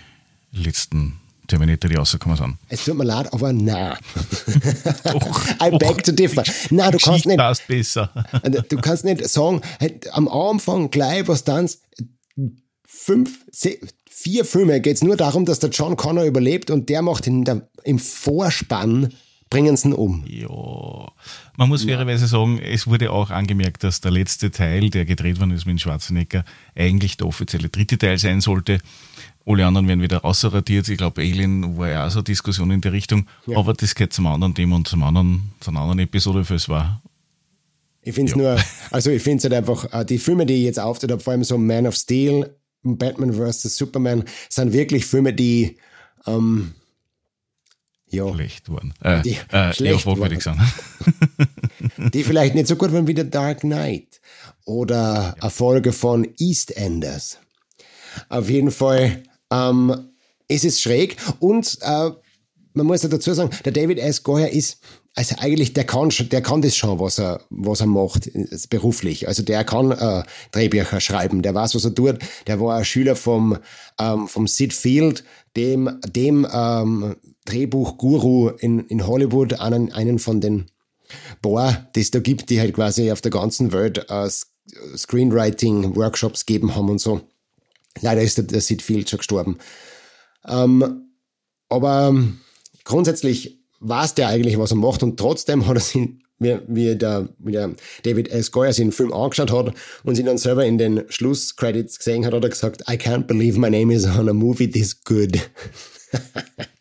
Speaker 3: letzten Terminator, die rausgekommen sind.
Speaker 1: Es tut mir leid, aber nein. I beg to differ. Nein, du kannst nicht.
Speaker 3: Passt besser.
Speaker 1: du kannst nicht sagen, am Anfang gleich was dann fünf, vier Filme geht es nur darum, dass der John Connor überlebt und der macht in der, im Vorspann bringen sie ihn um.
Speaker 3: Ja, man muss fairerweise sagen, es wurde auch angemerkt, dass der letzte Teil, der gedreht worden ist mit Schwarzenegger, eigentlich der offizielle dritte Teil sein sollte. Alle anderen werden wieder rausradiert. Ich glaube, Alien war ja auch so eine Diskussion in der Richtung. Ja. Aber das geht zum anderen Thema und zum anderen, zu einer anderen Episode, für es war.
Speaker 1: Ich finde es ja. nur, also ich finde es halt einfach, äh, die Filme, die ich jetzt auftritt habe, vor allem so Man of Steel, Batman vs. Superman, sind wirklich Filme, die, ähm,
Speaker 3: ja. schlecht waren. Äh, die äh, schlecht ja, ich sagen.
Speaker 1: die vielleicht nicht so gut waren wie der Dark Knight oder ja. Erfolge von EastEnders. Auf jeden Fall ähm, ist es schräg und äh, man muss ja dazu sagen, der David S. Goyer ist also eigentlich, der kann der kann das schon, was er, was er macht, beruflich. Also der kann äh, Drehbücher schreiben, der weiß, was er tut. Der war ein Schüler vom, ähm, vom Sid Field, dem, dem ähm, Drehbuchguru in, in Hollywood, einen, einen von den Boah, die es da gibt, die halt quasi auf der ganzen Welt äh, Screenwriting-Workshops geben haben und so. Leider ist der, der Sid Field schon gestorben. Ähm, aber grundsätzlich weiß der eigentlich, was er macht und trotzdem hat er sich, wie, wie, der, wie der David S. Goyer sich den Film angeschaut hat und sich dann selber in den Schlusscredits gesehen hat, hat er gesagt, I can't believe my name is on a movie this good.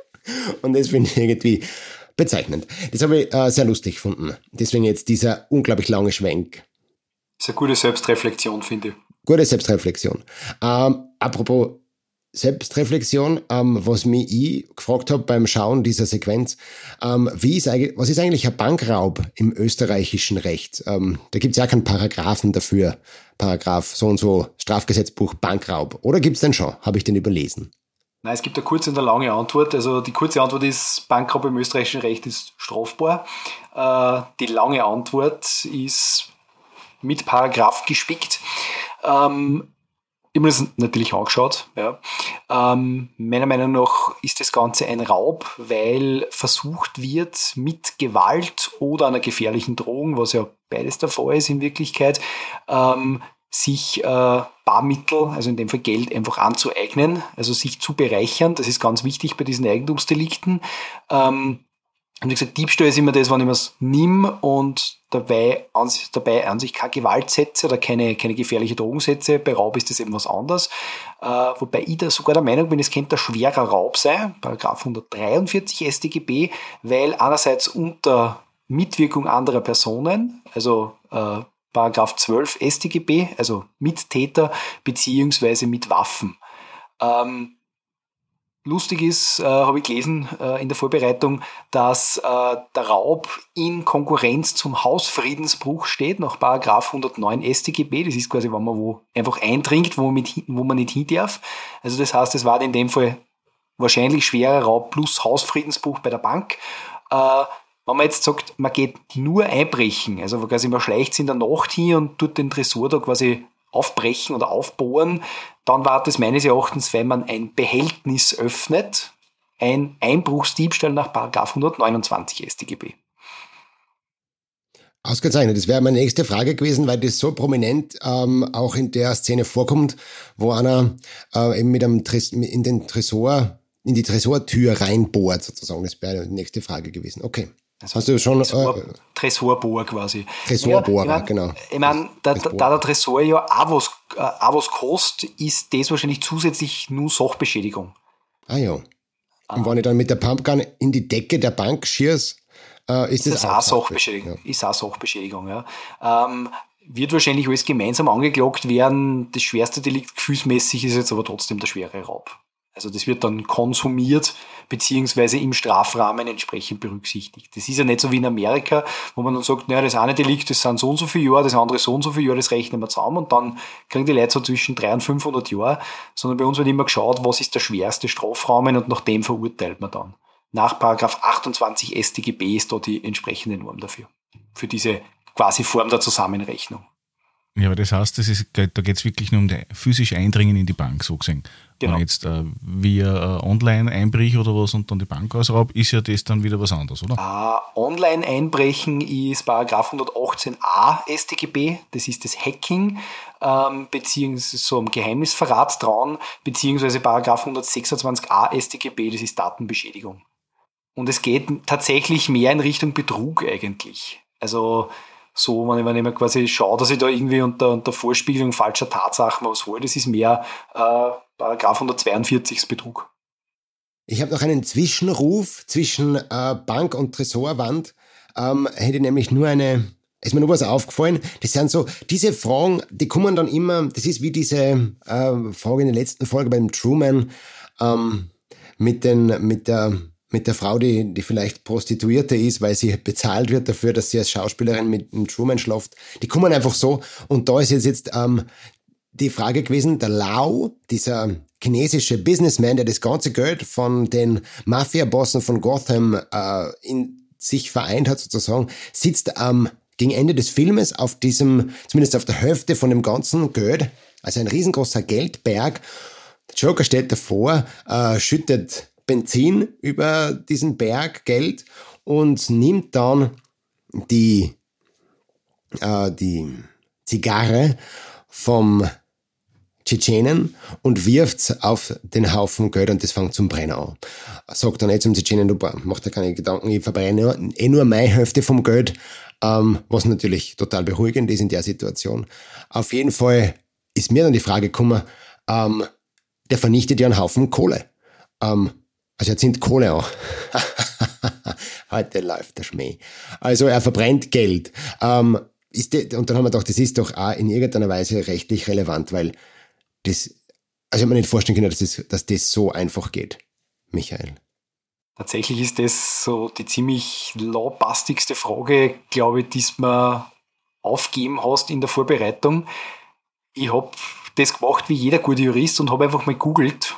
Speaker 1: und das finde ich irgendwie bezeichnend. Das habe ich äh, sehr lustig gefunden. Deswegen jetzt dieser unglaublich lange Schwenk.
Speaker 2: Das ist eine gute Selbstreflexion, finde ich.
Speaker 1: Gute Selbstreflexion. Ähm, apropos Selbstreflexion, ähm, was mich ich gefragt habe beim Schauen dieser Sequenz, ähm, wie ist eigentlich, was ist eigentlich ein Bankraub im österreichischen Recht? Ähm, da gibt es ja keinen Paragraphen dafür, Paragraph so und so, Strafgesetzbuch Bankraub. Oder gibt es denn schon? Habe ich den überlesen?
Speaker 2: Nein, es gibt eine kurze und eine lange Antwort. Also die kurze Antwort ist, Bankraub im österreichischen Recht ist strafbar. Äh, die lange Antwort ist mit Paragraph gespickt. Ähm, ich habe mir das natürlich angeschaut. Ja. Ähm, meiner Meinung nach ist das Ganze ein Raub, weil versucht wird, mit Gewalt oder einer gefährlichen Drohung, was ja beides der Fall ist in Wirklichkeit, ähm, sich äh, Barmittel, also in dem Fall Geld, einfach anzueignen, also sich zu bereichern. Das ist ganz wichtig bei diesen Eigentumsdelikten. Ähm, und wie gesagt, Diebstahl ist immer das, wenn ich was nimm und dabei an, dabei an sich keine Gewalt setze oder keine, keine gefährliche Drogen setze. Bei Raub ist das eben was anderes. Äh, wobei ich da sogar der Meinung bin, es könnte ein schwerer Raub sein, Paragraph 143 StGB, weil einerseits unter Mitwirkung anderer Personen, also äh, Paragraph 12 StGB, also Mittäter beziehungsweise mit Waffen. Ähm, Lustig ist, äh, habe ich gelesen äh, in der Vorbereitung, dass äh, der Raub in Konkurrenz zum Hausfriedensbruch steht, nach Paragraph 109 StGB. Das ist quasi, wenn man wo einfach eindringt, wo man, mit, wo man nicht hin darf. Also das heißt, es war in dem Fall wahrscheinlich schwerer Raub plus Hausfriedensbruch bei der Bank. Wenn man jetzt sagt, man geht nur einbrechen, also quasi man schleicht sich in der Nacht hin und tut den Tresor da quasi aufbrechen oder aufbohren, dann war das meines Erachtens, wenn man ein Behältnis öffnet, ein Einbruchsdiebstahl nach 129 StGB.
Speaker 1: Ausgezeichnet. Das wäre meine nächste Frage gewesen, weil das so prominent ähm, auch in der Szene vorkommt, wo einer äh, eben mit einem Tres in den Tresor, in die Tresortür reinbohrt, sozusagen. Das wäre die nächste Frage gewesen. Okay.
Speaker 2: Also Hast du schon Tresor, äh, Tresorbohr quasi.
Speaker 1: Tresorbohrer, ja, ich mein, genau.
Speaker 2: Ich meine, da, da, der Tresor ja auch was, äh, auch was kostet, ist das wahrscheinlich zusätzlich nur Sachbeschädigung.
Speaker 1: Ah ja. Und wenn ich dann mit der Pumpgun in die Decke der Bank schieße, äh, ist, ist das,
Speaker 2: auch Sachbeschädigung. Ja. Ist auch Sachbeschädigung, ja. Ähm, wird wahrscheinlich alles gemeinsam angeklagt werden. Das schwerste Delikt gefühlsmäßig ist jetzt aber trotzdem der schwere Raub. Also das wird dann konsumiert beziehungsweise im Strafrahmen entsprechend berücksichtigt. Das ist ja nicht so wie in Amerika, wo man dann sagt, naja, das eine Delikt, das sind so und so viele Jahre, das andere so und so viele Jahre, das rechnen wir zusammen und dann kriegen die Leute so zwischen 300 und 500 Jahre, sondern bei uns wird immer geschaut, was ist der schwerste Strafrahmen und nach dem verurteilt man dann. Nach Paragraph 28 StGB ist da die entsprechende Norm dafür. Für diese quasi Form der Zusammenrechnung.
Speaker 3: Ja, aber das heißt, das ist, da geht es wirklich nur um das physische Eindringen in die Bank, so gesehen. Genau. Wenn jetzt äh, via äh, Online-Einbrich oder was und dann die Bank ausraub, ist ja das dann wieder was anderes, oder?
Speaker 2: Uh, Online-Einbrechen ist Paragraph 118a StGB, das ist das Hacking, ähm, beziehungsweise so am Geheimnisverrat trauen, beziehungsweise Paragraph 126a StGB, das ist Datenbeschädigung. Und es geht tatsächlich mehr in Richtung Betrug eigentlich. Also so, wenn ich, wenn ich mir quasi schaue, dass ich da irgendwie unter, unter Vorspiegelung falscher Tatsachen was hole, das ist mehr äh, Paragraph 142 Betrug.
Speaker 1: Ich habe noch einen Zwischenruf zwischen äh, Bank und Tresorwand. Ähm, hätte nämlich nur eine, ist mir nur was aufgefallen. Das sind so, diese Fragen, die kommen dann immer, das ist wie diese äh, Frage in der letzten Folge beim Truman ähm, mit, den, mit der mit der Frau, die, die vielleicht Prostituierte ist, weil sie bezahlt wird dafür, dass sie als Schauspielerin mit einem Truman schlaft. Die kommen einfach so. Und da ist jetzt, jetzt ähm, die Frage gewesen, der Lau, dieser chinesische Businessman, der das ganze Geld von den Mafia-Bossen von Gotham äh, in sich vereint hat sozusagen, sitzt am gegen Ende des Filmes auf diesem, zumindest auf der Hälfte von dem ganzen Geld, also ein riesengroßer Geldberg. Der Joker steht davor, äh, schüttet Benzin über diesen Berg Geld und nimmt dann die, äh, die Zigarre vom Tschetschenen und wirft auf den Haufen Geld und das fängt zum Brennen an. Sagt dann eh zum Tschetschenen, du mach dir keine Gedanken, ich verbrenne eh nur meine Hälfte vom Geld, ähm, was natürlich total beruhigend ist in der Situation. Auf jeden Fall ist mir dann die Frage gekommen, ähm, der vernichtet ja einen Haufen Kohle. Ähm, also er zieht Kohle an. Heute läuft der Schmäh. Also er verbrennt Geld. Ähm, ist die, und dann haben wir gedacht, das ist doch auch in irgendeiner Weise rechtlich relevant, weil das, also ich habe mir nicht vorstellen können, dass das, dass das so einfach geht. Michael.
Speaker 2: Tatsächlich ist das so die ziemlich lawbastigste Frage, glaube ich, die mir aufgeben hast in der Vorbereitung. Ich habe das gemacht wie jeder gute Jurist und habe einfach mal googelt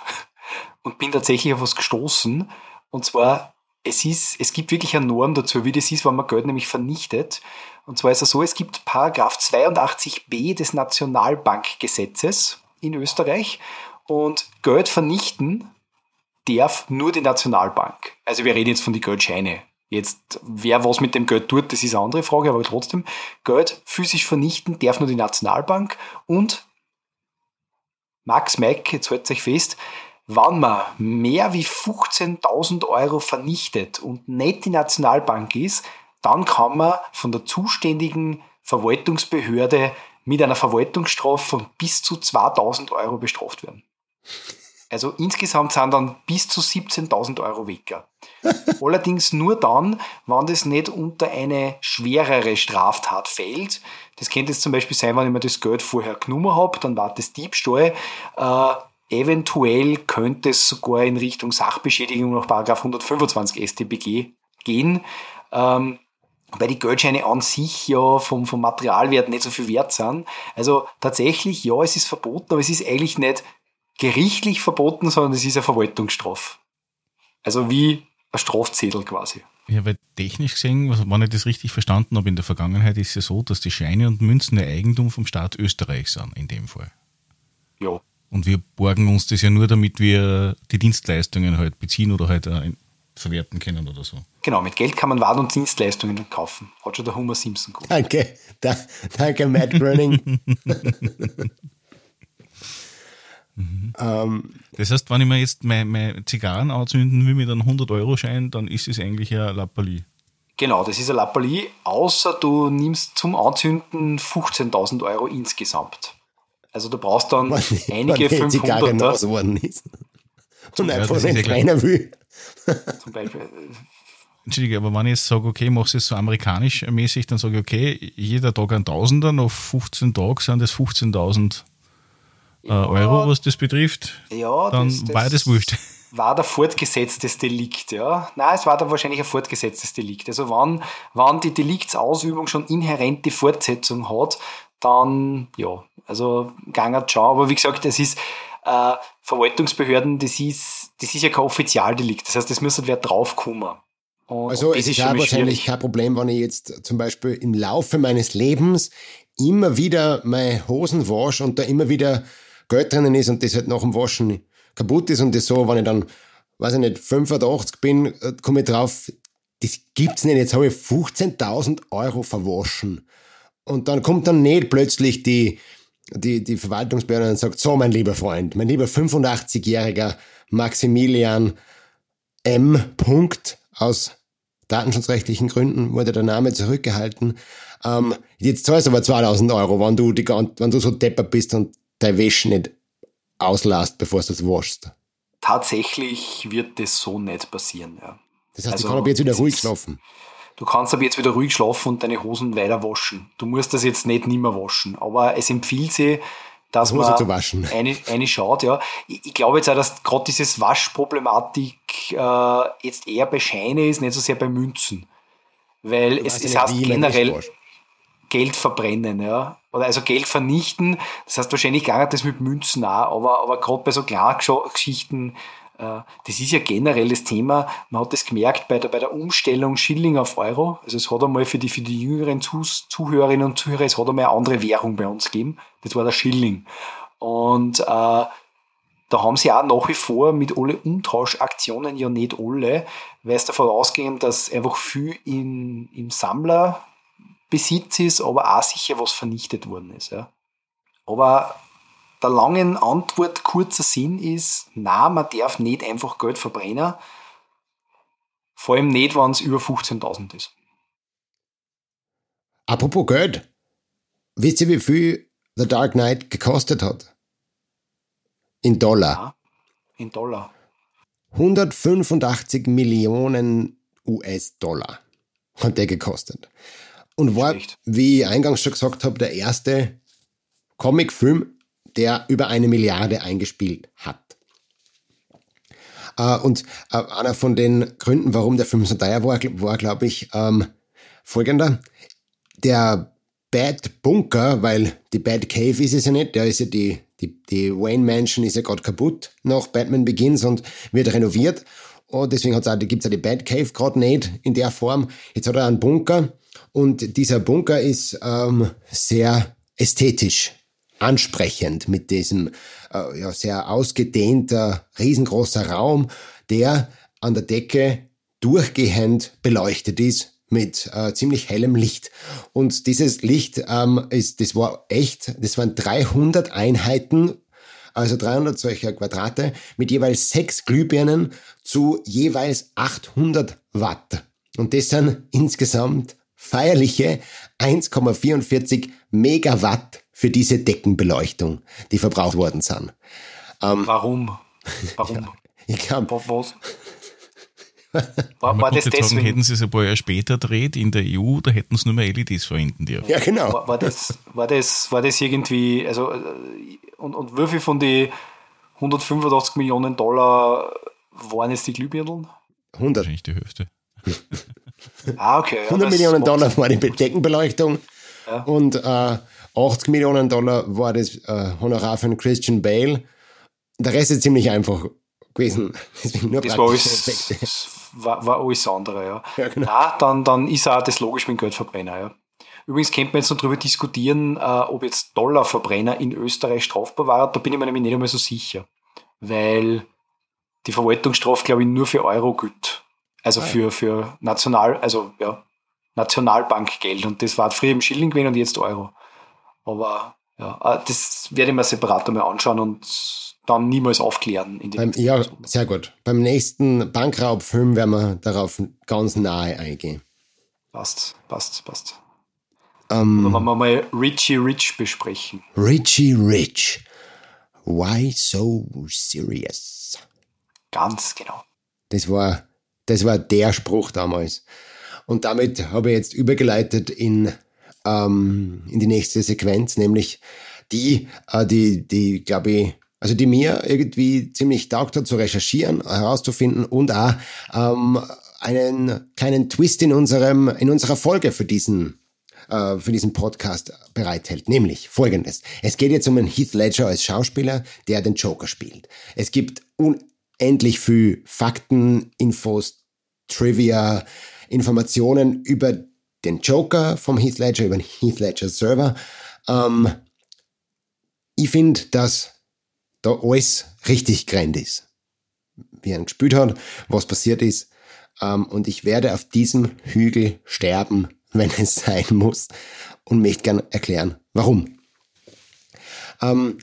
Speaker 2: und bin tatsächlich auf was gestoßen. Und zwar, es ist, es gibt wirklich eine Norm dazu, wie das ist, wenn man Geld nämlich vernichtet. Und zwar ist es so, es gibt Paragraph 82b des Nationalbankgesetzes in Österreich und Geld vernichten darf nur die Nationalbank. Also wir reden jetzt von den Geldscheine. Jetzt, wer was mit dem Geld tut, das ist eine andere Frage, aber trotzdem, Geld physisch vernichten darf nur die Nationalbank und Max Mack, jetzt hält euch fest, wenn man mehr wie 15.000 Euro vernichtet und nicht die Nationalbank ist, dann kann man von der zuständigen Verwaltungsbehörde mit einer Verwaltungsstrafe von bis zu 2.000 Euro bestraft werden. Also insgesamt sind dann bis zu 17.000 Euro weg. Allerdings nur dann, wenn das nicht unter eine schwerere Straftat fällt. Das könnte jetzt zum Beispiel sein, wenn ich mir das Geld vorher genommen habe, dann war das Diebstahl. Eventuell könnte es sogar in Richtung Sachbeschädigung nach 125 StBG gehen. Ähm, weil die Geldscheine an sich ja vom, vom Materialwert nicht so viel wert sind. Also tatsächlich, ja, es ist verboten, aber es ist eigentlich nicht gerichtlich verboten, sondern es ist eine Verwaltungsstrafe. Also wie ein Strafzettel quasi.
Speaker 3: Ja, weil technisch gesehen, wenn ich das richtig verstanden habe, in der Vergangenheit ist es ja so, dass die Scheine und Münzen ein Eigentum vom Staat Österreich sind, in dem Fall.
Speaker 2: Ja.
Speaker 3: Und wir borgen uns das ja nur, damit wir die Dienstleistungen halt beziehen oder halt äh, verwerten können oder so.
Speaker 2: Genau, mit Geld kann man Waren und Dienstleistungen kaufen. Hat schon der Homer Simpson
Speaker 1: gut. Danke, da, danke Matt Groening.
Speaker 3: Mhm. Ähm, das heißt, wenn ich mir jetzt meine, meine Zigarren anzünden will mit einem 100-Euro-Schein, dann ist es eigentlich ein Lappalie.
Speaker 2: Genau, das ist ein Lappalie, außer du nimmst zum Anzünden 15.000 Euro insgesamt. Also du brauchst dann man, einige 500
Speaker 1: worden ist. Und einfach ja, keiner will.
Speaker 3: Zum Beispiel. Entschuldige, aber wenn ich jetzt sage, okay, mach es so amerikanisch mäßig, dann sage ich, okay, jeder Tag ein Tausender, nach 15 Tagen sind das 15.000 äh, ja, Euro, was das betrifft, ja, dann das, das war das wurscht.
Speaker 2: War der fortgesetztes Delikt, ja. Nein, es war da wahrscheinlich ein fortgesetztes Delikt. Also wenn, wenn die Deliktsausübung schon inhärent die Fortsetzung hat, dann, ja, also gangert schon. Aber wie gesagt, es ist, äh, Verwaltungsbehörden, das ist, das ist ja kein Offizialdelikt. Das heißt, das müsste wer draufkommen.
Speaker 1: Und also es ist ja wahrscheinlich kein Problem, wenn ich jetzt zum Beispiel im Laufe meines Lebens immer wieder meine Hosen wasche und da immer wieder Geld drinnen ist und das halt nach dem Waschen kaputt ist und das so, wenn ich dann, weiß ich nicht, 85 bin, äh, komme ich drauf, das gibt's nicht, jetzt habe ich 15.000 Euro verwaschen. Und dann kommt dann nicht plötzlich die, die, die Verwaltungsbehörde und sagt, so mein lieber Freund, mein lieber 85-jähriger Maximilian M. Punkt aus datenschutzrechtlichen Gründen wurde der Name zurückgehalten. Ähm, jetzt zahlst du aber 2000 Euro, wenn du, die, wenn du so deppert bist und dein Wäsche nicht auslasst, bevor du es waschst.
Speaker 2: Tatsächlich wird das so nicht passieren, ja.
Speaker 1: Das heißt, also, ich kann aber jetzt wieder ruhig schlafen.
Speaker 2: Du kannst aber jetzt wieder ruhig schlafen und deine Hosen weiter waschen. Du musst das jetzt nicht nimmer waschen. Aber es empfiehlt sich, dass man Eine, eine schaut, ja. Ich, ich glaube jetzt auch, dass gerade dieses Waschproblematik äh, jetzt eher bei Scheine ist, nicht so sehr bei Münzen. Weil es, es heißt generell, Geld verbrennen, ja. Oder also Geld vernichten. Das heißt wahrscheinlich gar nicht das mit Münzen auch, aber, aber gerade bei so Klargeschichten Äh, das ist ja generell das Thema. Man hat das gemerkt bei der, bei der Umstellung Schilling auf Euro. Also es hat einmal für die, für die jüngeren Zuhörerinnen und Zuhörer, es hat einmal eine andere Währung bei uns gegeben. Das war der Schilling. Und äh, da haben sie auch nach wie vor mit alle Umtauschaktionen ja nicht alle, weil es davon ausgehen, dass einfach viel in, im Sammlerbesitz ist, aber auch sicher was vernichtet worden ist. Ja. Aber der langen Antwort kurzer Sinn ist, na, man darf nicht einfach Geld verbrennen. Vor allem nicht, wenn es über 15.000 ist.
Speaker 1: Apropos Geld. Wisst ihr, wie viel The Dark Knight gekostet hat? In Dollar. Ja,
Speaker 2: in Dollar.
Speaker 1: 185 Millionen US-Dollar hat der gekostet. Und war, wie ich eingangs schon gesagt habe, der erste Comicfilm der über eine Milliarde eingespielt hat. Äh, und äh, einer von den Gründen, warum der Film so teuer war, war glaube ich, ähm, folgender. Der Bad Bunker, weil die Bad Cave ist es ja nicht, der ist ja die, die, die Wayne Mansion ist ja gerade kaputt nach Batman Begins und wird renoviert. Und deswegen gibt es ja die Bad Cave gerade nicht in der Form. Jetzt hat er einen Bunker und dieser Bunker ist ähm, sehr ästhetisch ansprechend mit diesem äh, ja, sehr ausgedehnter, riesengroßer Raum, der an der Decke durchgehend beleuchtet ist mit äh, ziemlich hellem Licht. Und dieses Licht ähm, ist, das war echt, das waren 300 Einheiten, also 300 solcher Quadrate mit jeweils sechs Glühbirnen zu jeweils 800 Watt. Und das sind insgesamt feierliche 1,44 Megawatt für diese Deckenbeleuchtung, die verbraucht worden sind.
Speaker 2: Ähm, Warum? Warum? Ja,
Speaker 1: ich glaube.
Speaker 2: Was?
Speaker 3: War, war das deswegen? Sagen, hätten sie es ein paar Jahre später dreht in der EU, da hätten sie nur mehr LEDs verwenden dürfen.
Speaker 1: Ja, genau.
Speaker 2: War, war, das, war, das, war das irgendwie, also, äh, und, und wie viel von den 185 Millionen Dollar waren jetzt die Glühbirnen?
Speaker 1: 100.
Speaker 3: Wahrscheinlich die Hälfte.
Speaker 2: ah, okay.
Speaker 1: Ja, 100 Millionen Dollar war die Deckenbeleuchtung. Ja. Und äh, 80 Millionen Dollar war das äh, Honorar von Christian Bale. Der Rest ist ziemlich einfach gewesen.
Speaker 2: Deswegen nur das war alles, war, war alles andere, ja. ja genau. Na, dann, dann ist auch das logisch mit dem Geldverbrenner, ja. Übrigens könnte man jetzt noch darüber diskutieren, äh, ob jetzt Dollarverbrenner in Österreich strafbar war. Da bin ich mir nämlich nicht einmal so sicher. Weil die Verwaltungsstrafe, glaube ich, nur für Euro gilt. Also ah, für, für National, also ja, Nationalbankgeld. Und das war früher im Schilling gewesen und jetzt Euro. Aber ja, äh, das werde ich mir separat einmal anschauen und dann niemals aufklären.
Speaker 1: Beim, ja, sehr gut. Beim nächsten Bankraubfilm werden wir darauf ganz nahe eingehen.
Speaker 2: Passt, passt, passt. Um, Oder wenn wir mal Richie Rich besprechen.
Speaker 1: Richie Rich. Why so serious?
Speaker 2: Ganz genau.
Speaker 1: Das war, das war der Spruch damals. Und damit habe ich jetzt übergeleitet in ähm, in die nächste Sequenz, nämlich die, äh, die, die, glaube ich, also die mir irgendwie ziemlich taugt hat zu recherchieren, herauszufinden und auch ähm, einen kleinen Twist in unserem, in unserer Folge für diesen äh, für diesen Podcast bereithält, nämlich folgendes. Es geht jetzt um einen Heath Ledger als Schauspieler, der den Joker spielt. Es gibt unendlich viel Fakten, Infos, Trivia, Informationen über den Joker vom Heath Ledger über den Heath Ledger Server. Ähm, ich finde, dass da alles richtig grand ist. Wie er gespielt hat, was passiert ist. Ähm, und ich werde auf diesem Hügel sterben, wenn es sein muss. Und möchte gern erklären, warum. Ähm,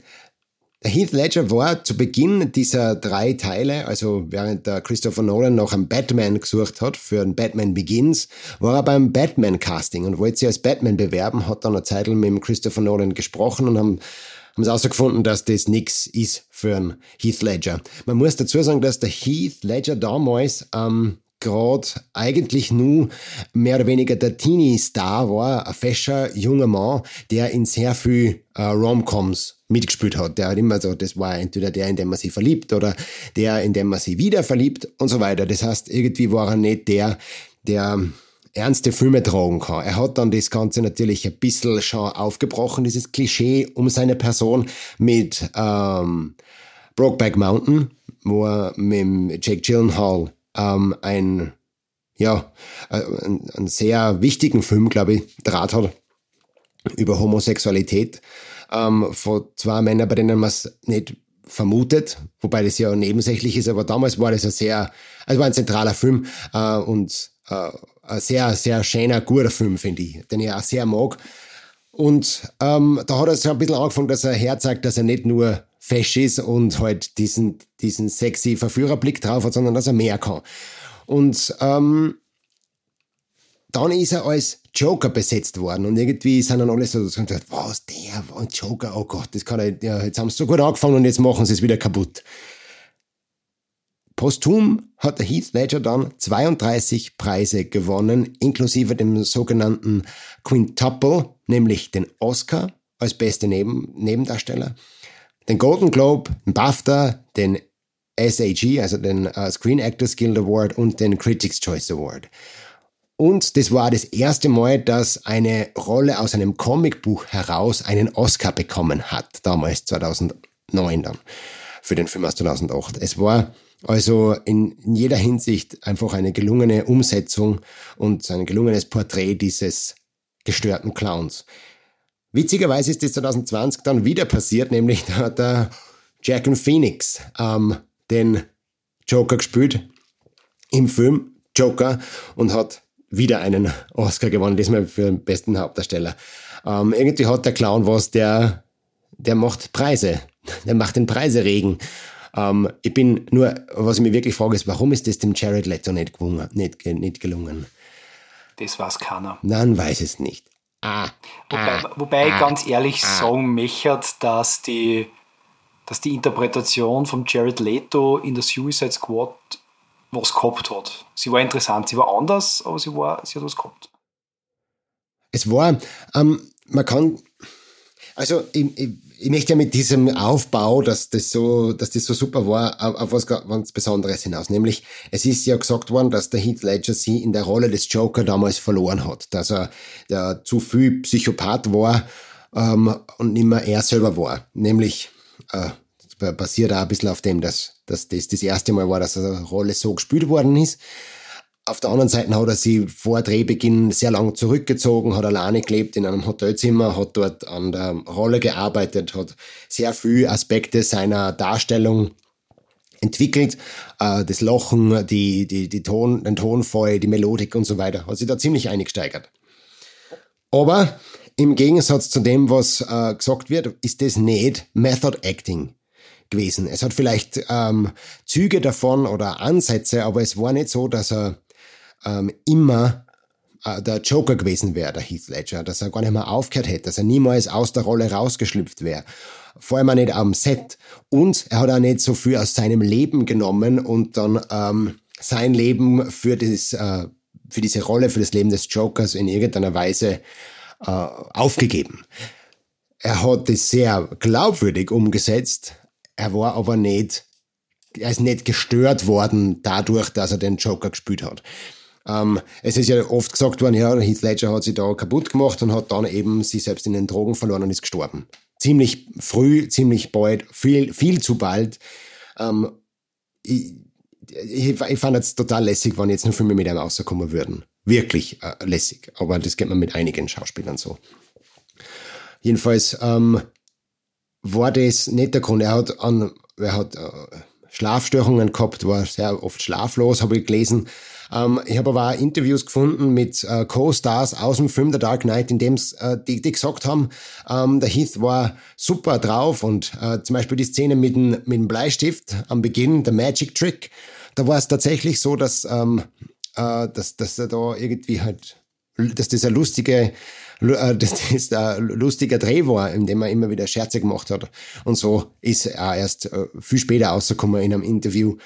Speaker 1: Heath Ledger war zu Beginn dieser drei Teile, also während der Christopher Nolan noch einen Batman gesucht hat für ein Batman Begins, war er beim Batman Casting und wollte sich als Batman bewerben, hat dann eine Zeit mit dem Christopher Nolan gesprochen und haben haben sie herausgefunden, dass das nix ist für einen Heath Ledger. Man muss dazu sagen, dass der Heath Ledger damals ähm, gerade eigentlich nur mehr oder weniger der Teenie-Star war, ein fescher junger Mann, der in sehr viel äh, Romcoms mitgespielt hat. Der hat immer so, das war entweder der, in dem man sich verliebt oder der, in dem man sich wieder verliebt und so weiter. Das heißt, irgendwie war er nicht der, der ernste Filme tragen kann. Er hat dann das Ganze natürlich ein bisschen schon aufgebrochen, dieses Klischee um seine Person mit ähm, Brokeback Mountain, wo er mit Jake Gyllenhaal ähm, ein, ja, äh, einen, sehr wichtigen Film, glaube ich, draht hat über Homosexualität ähm, von zwei Männern, bei denen man es nicht vermutet, wobei das ja nebensächlich ist, aber damals war das ein sehr, also war ein zentraler Film äh, und äh, ein sehr, sehr schöner, guter Film, finde ich, den ich auch sehr mag. Und ähm, da hat er so ein bisschen angefangen, dass er herzeigt, dass er nicht nur fesch ist und halt diesen, diesen sexy Verführerblick drauf hat, sondern dass er mehr kann. Und ähm, dann ist er als Joker besetzt worden und irgendwie sind dann alle so, gesagt, was, der, ein Joker, oh Gott, das kann er, ja, jetzt haben sie so gut angefangen und jetzt machen sie es wieder kaputt. Posthum hat der Heath Ledger dann 32 Preise gewonnen, inklusive dem sogenannten Quintuple, nämlich den Oscar als beste Neben Nebendarsteller, den Golden Globe, den BAFTA, den SAG, also den uh, Screen Actors Guild Award und den Critics Choice Award. Und das war das erste Mal, dass eine Rolle aus einem Comicbuch heraus einen Oscar bekommen hat, damals 2009 dann, für den Film aus 2008. Es war also in, in jeder Hinsicht einfach eine gelungene Umsetzung und ein gelungenes Porträt dieses gestörten Clowns. Witzigerweise ist das 2020 dann wieder passiert, nämlich da hat der Jack and Phoenix ähm, den Joker gespielt im Film Joker und hat wieder einen Oscar gewonnen, diesmal für den besten Hauptdarsteller. Ähm, irgendwie hat der Clown was, der, der macht Preise. Der macht den Preiseregen. Ähm, ich bin nur, was ich mir wirklich frage, ist, warum ist das dem Jared Leto nicht, gelungen, nicht, nicht gelungen?
Speaker 2: Das weiß keiner.
Speaker 1: Nein, weiß es nicht. Ah,
Speaker 2: wobei, ah, wobei ich ganz ehrlich ah. sagen möchte, dass die, dass die Interpretation von Jared Leto in der Suicide Squad was gehabt hat. Sie war interessant, sie war anders, aber sie, war, sie hat was gehabt.
Speaker 1: Es war, ähm, man kann, also ich, ich, ich, möchte ja mit diesem Aufbau, dass das so, dass das so super war, auf, was ganz Besonderes hinaus. Nämlich, es ist ja gesagt worden, dass der Heath Ledger sie in der Rolle des Joker damals verloren hat, dass er der zu viel Psychopath war ähm, und nicht mehr er selber war. Nämlich, äh, basiert auch ein bisschen auf dem, dass, dass das das erste Mal war, dass eine Rolle so gespielt worden ist. Auf der anderen Seite hat er sich vor Drehbeginn sehr lange zurückgezogen, hat alleine gelebt in einem Hotelzimmer, hat dort an der Rolle gearbeitet, hat sehr viele Aspekte seiner Darstellung entwickelt. Äh, das Lachen, die, die, die Ton, den Tonfall, die Melodik und so weiter. Hat sich da ziemlich eingesteigert. Aber im Gegensatz zu dem, was äh, gesagt wird, ist das nicht Method Acting gewesen. Es hat vielleicht ähm, Züge davon oder Ansätze, aber es war nicht so, dass er ähm, immer äh, der Joker gewesen wäre, der Heath Ledger, dass er gar nicht mehr aufgehört hätte, dass er niemals aus der Rolle rausgeschlüpft wäre. Vor allem auch nicht am Set. Und er hat auch nicht so viel aus seinem Leben genommen und dann ähm, sein Leben für, das, äh, für diese Rolle, für das Leben des Jokers in irgendeiner Weise äh, aufgegeben. Er hat es sehr glaubwürdig umgesetzt, er war aber nicht, er ist nicht gestört worden dadurch, dass er den Joker gespielt hat. Ähm, es ist ja oft gesagt worden, ja, Heath Ledger hat sich da kaputt gemacht und hat dann eben sich selbst in den Drogen verloren und ist gestorben. Ziemlich früh, ziemlich bald, viel, viel zu bald. Ähm, ich, ich, ich fand es total lässig, wenn jetzt nur Filme mit einem rauskommen würden. Wirklich äh, lässig. Aber das geht man mit einigen Schauspielern so. Jedenfalls, ähm, war das nicht der Grund. Er hat, an, er hat äh, Schlafstörungen gehabt, war sehr oft schlaflos, habe ich gelesen. Ähm, ich habe aber auch Interviews gefunden mit äh, Co-Stars aus dem Film The Dark Knight, in dem äh, die, die gesagt haben, ähm, der Heath war super drauf und äh, zum Beispiel die Szene mit dem, mit dem Bleistift am Beginn, der Magic Trick, da war es tatsächlich so, dass, ähm, äh, dass, dass er da irgendwie halt, dass das eine lustige äh, das ist ein lustiger Dreh war, in dem er immer wieder Scherze gemacht hat. Und so ist er erst äh, viel später rausgekommen in einem Interview.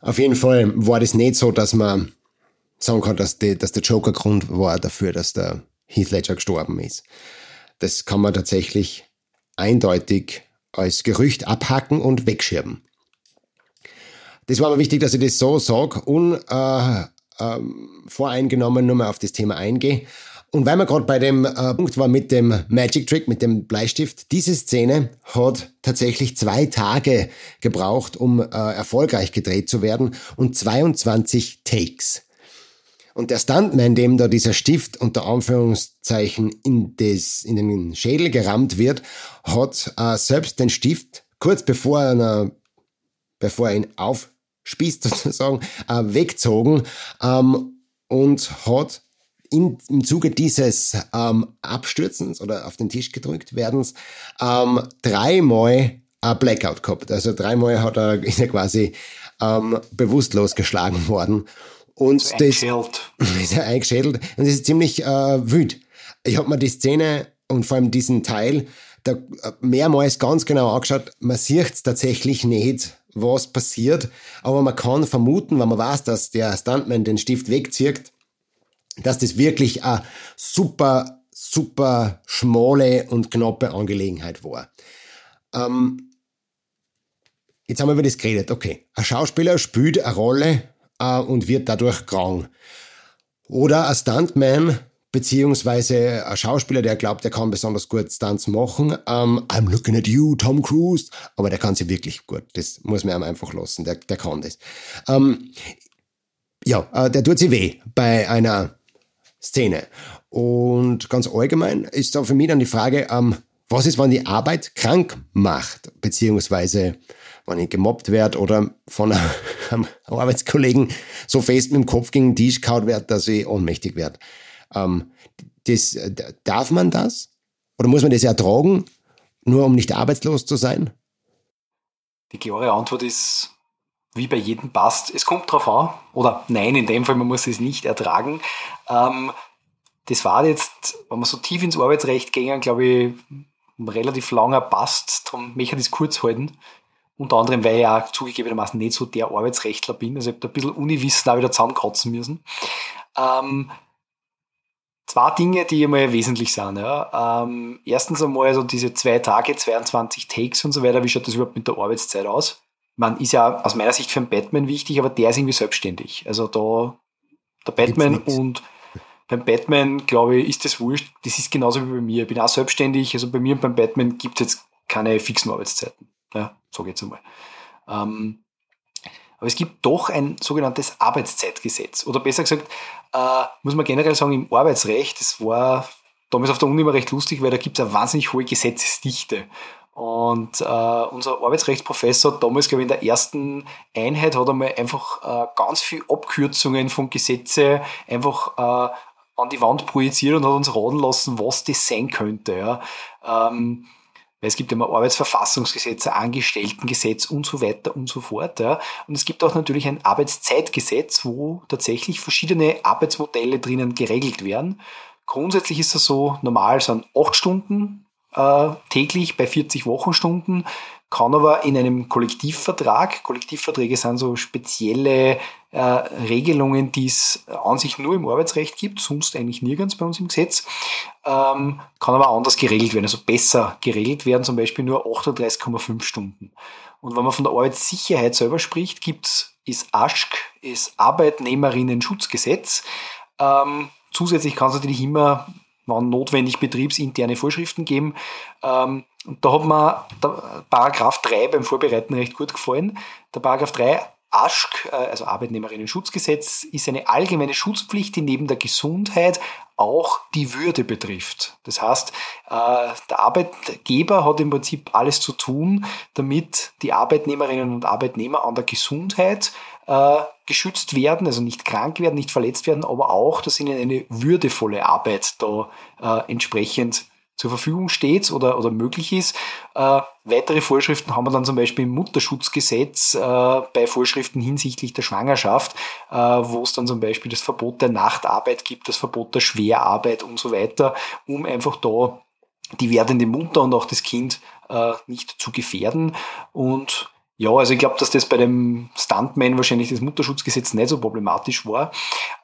Speaker 1: Auf jeden Fall war das nicht so, dass man sagen kann, dass, die, dass der Joker Grund war dafür, dass der Heath Ledger gestorben ist. Das kann man tatsächlich eindeutig als Gerücht abhacken und wegschirben. Das war mir wichtig, dass ich das so sage, unvoreingenommen äh, ähm, nur mal auf das Thema eingehe. und weil wir gerade bei dem äh, Punkt war mit dem Magic Trick, mit dem Bleistift, diese Szene hat tatsächlich zwei Tage gebraucht, um äh, erfolgreich gedreht zu werden und 22 Takes. Und der Stuntman, dem da dieser Stift unter Anführungszeichen in, des, in den Schädel gerammt wird, hat äh, selbst den Stift kurz bevor er, bevor er ihn aufspießt sozusagen, äh, weggezogen ähm, und hat in, im Zuge dieses ähm, Abstürzens oder auf den Tisch gedrückt werdens ähm, dreimal ein Blackout gehabt. Also dreimal hat er, ist er quasi ähm, bewusstlos geschlagen worden. Und
Speaker 2: so
Speaker 1: das ist eingeschädelt. Und das ist ziemlich äh, wütend. Ich habe mir die Szene und vor allem diesen Teil da äh, mehrmals ganz genau angeschaut. Man sieht tatsächlich nicht, was passiert, aber man kann vermuten, wenn man weiß, dass der Stuntman den Stift wegzieht, dass das wirklich eine super, super schmale und knappe Angelegenheit war. Ähm, jetzt haben wir über das geredet. Okay, ein Schauspieler spielt eine Rolle äh, und wird dadurch krank. Oder ein Stuntman beziehungsweise ein Schauspieler, der glaubt, der kann besonders gut Stunts machen. Um, I'm looking at you, Tom Cruise. Aber der kann sie wirklich gut. Das muss man ihm einfach lassen. Der, der kann das. Um, ja, äh, der tut sie weh bei einer Szene. Und ganz allgemein ist da für mich dann die Frage, ähm, was ist, wenn die Arbeit krank macht, beziehungsweise wenn ich gemobbt werde oder von einem Arbeitskollegen so fest mit dem Kopf gegen den Tisch kaut werde, dass ich ohnmächtig werde. Ähm, das, darf man das? Oder muss man das ertragen, nur um nicht arbeitslos zu sein?
Speaker 2: Die klare Antwort ist, wie bei jedem passt, es kommt drauf an, oder nein, in dem Fall, man muss es nicht ertragen. Ähm, das war jetzt, wenn man so tief ins Arbeitsrecht gehen, glaube ich, relativ langer passt, darum möchte ich das kurz halten. Unter anderem, weil ich auch zugegebenermaßen nicht so der Arbeitsrechtler bin, also ich habe da ein bisschen Uniwissen auch wieder zusammenkratzen müssen. Ähm, zwei Dinge, die einmal wesentlich sind. Ja. Ähm, erstens einmal so diese zwei Tage, 22 Takes und so weiter, wie schaut das überhaupt mit der Arbeitszeit aus? man ist ja aus meiner Sicht für einen Batman wichtig, aber der ist irgendwie selbstständig. Also da, der Batman und beim Batman, glaube ich, ist das wurscht. Das ist genauso wie bei mir. Ich bin auch selbstständig. Also bei mir und beim Batman gibt es jetzt keine fixen Arbeitszeiten. Ja, so geht's einmal. Ähm, aber es gibt doch ein sogenanntes Arbeitszeitgesetz. Oder besser gesagt, äh, muss man generell sagen, im Arbeitsrecht, das war damals auf der Uni immer recht lustig, weil da gibt es eine wahnsinnig hohe Gesetzesdichte. Und äh, unser Arbeitsrechtsprofessor damals, glaube ich, in der ersten Einheit hat einmal einfach äh, ganz viel Abkürzungen von Gesetze einfach äh, an die Wand projiziert und hat uns raten lassen, was das sein könnte. Ja. Ähm, es gibt immer Arbeitsverfassungsgesetze, Angestelltengesetz und so weiter und so fort. Ja. Und es gibt auch natürlich ein Arbeitszeitgesetz, wo tatsächlich verschiedene Arbeitsmodelle drinnen geregelt werden. Grundsätzlich ist es so, normal sind acht Stunden äh, täglich bei 40 Wochenstunden, kann aber in einem Kollektivvertrag, Kollektivverträge sind so spezielle äh, Regelungen, die es an sich nur im Arbeitsrecht gibt, sonst eigentlich nirgends bei uns im Gesetz, ähm, kann aber anders geregelt werden, also besser geregelt werden, zum Beispiel nur 38,5 Stunden. Und wenn man von der Arbeitssicherheit selber spricht, gibt's ist ASCH, ist Arbeitnehmerinnen-Schutzgesetz. Ähm, zusätzlich kann es natürlich immer wann notwendig betriebsinterne Vorschriften geben. Ähm, und da hat mir der Paragraph 3 beim Vorbereiten recht gut gefallen. Der Paragraph 3 ASCH, äh, also Arbeitnehmerinnen-Schutzgesetz, ist eine allgemeine Schutzpflicht, die neben der Gesundheit auch die Würde betrifft. Das heißt, äh, der Arbeitgeber hat im Prinzip alles zu tun, damit die Arbeitnehmerinnen und Arbeitnehmer an der Gesundheit äh, geschützt werden, also nicht krank werden, nicht verletzt werden, aber auch, dass ihnen eine würdevolle Arbeit da entsprechend zur Verfügung steht oder, oder möglich ist. Äh, weitere Vorschriften haben wir dann zum Beispiel im Mutterschutzgesetz äh, bei Vorschriften hinsichtlich der Schwangerschaft, äh, wo es dann zum Beispiel das Verbot der Nachtarbeit gibt, das Verbot der Schwerarbeit und so weiter, um einfach da die werdende Mutter und auch das Kind äh, nicht zu gefährden. Und Ja, also ich glaube, dass das bei dem Stuntman wahrscheinlich das Mutterschutzgesetz nicht so problematisch war.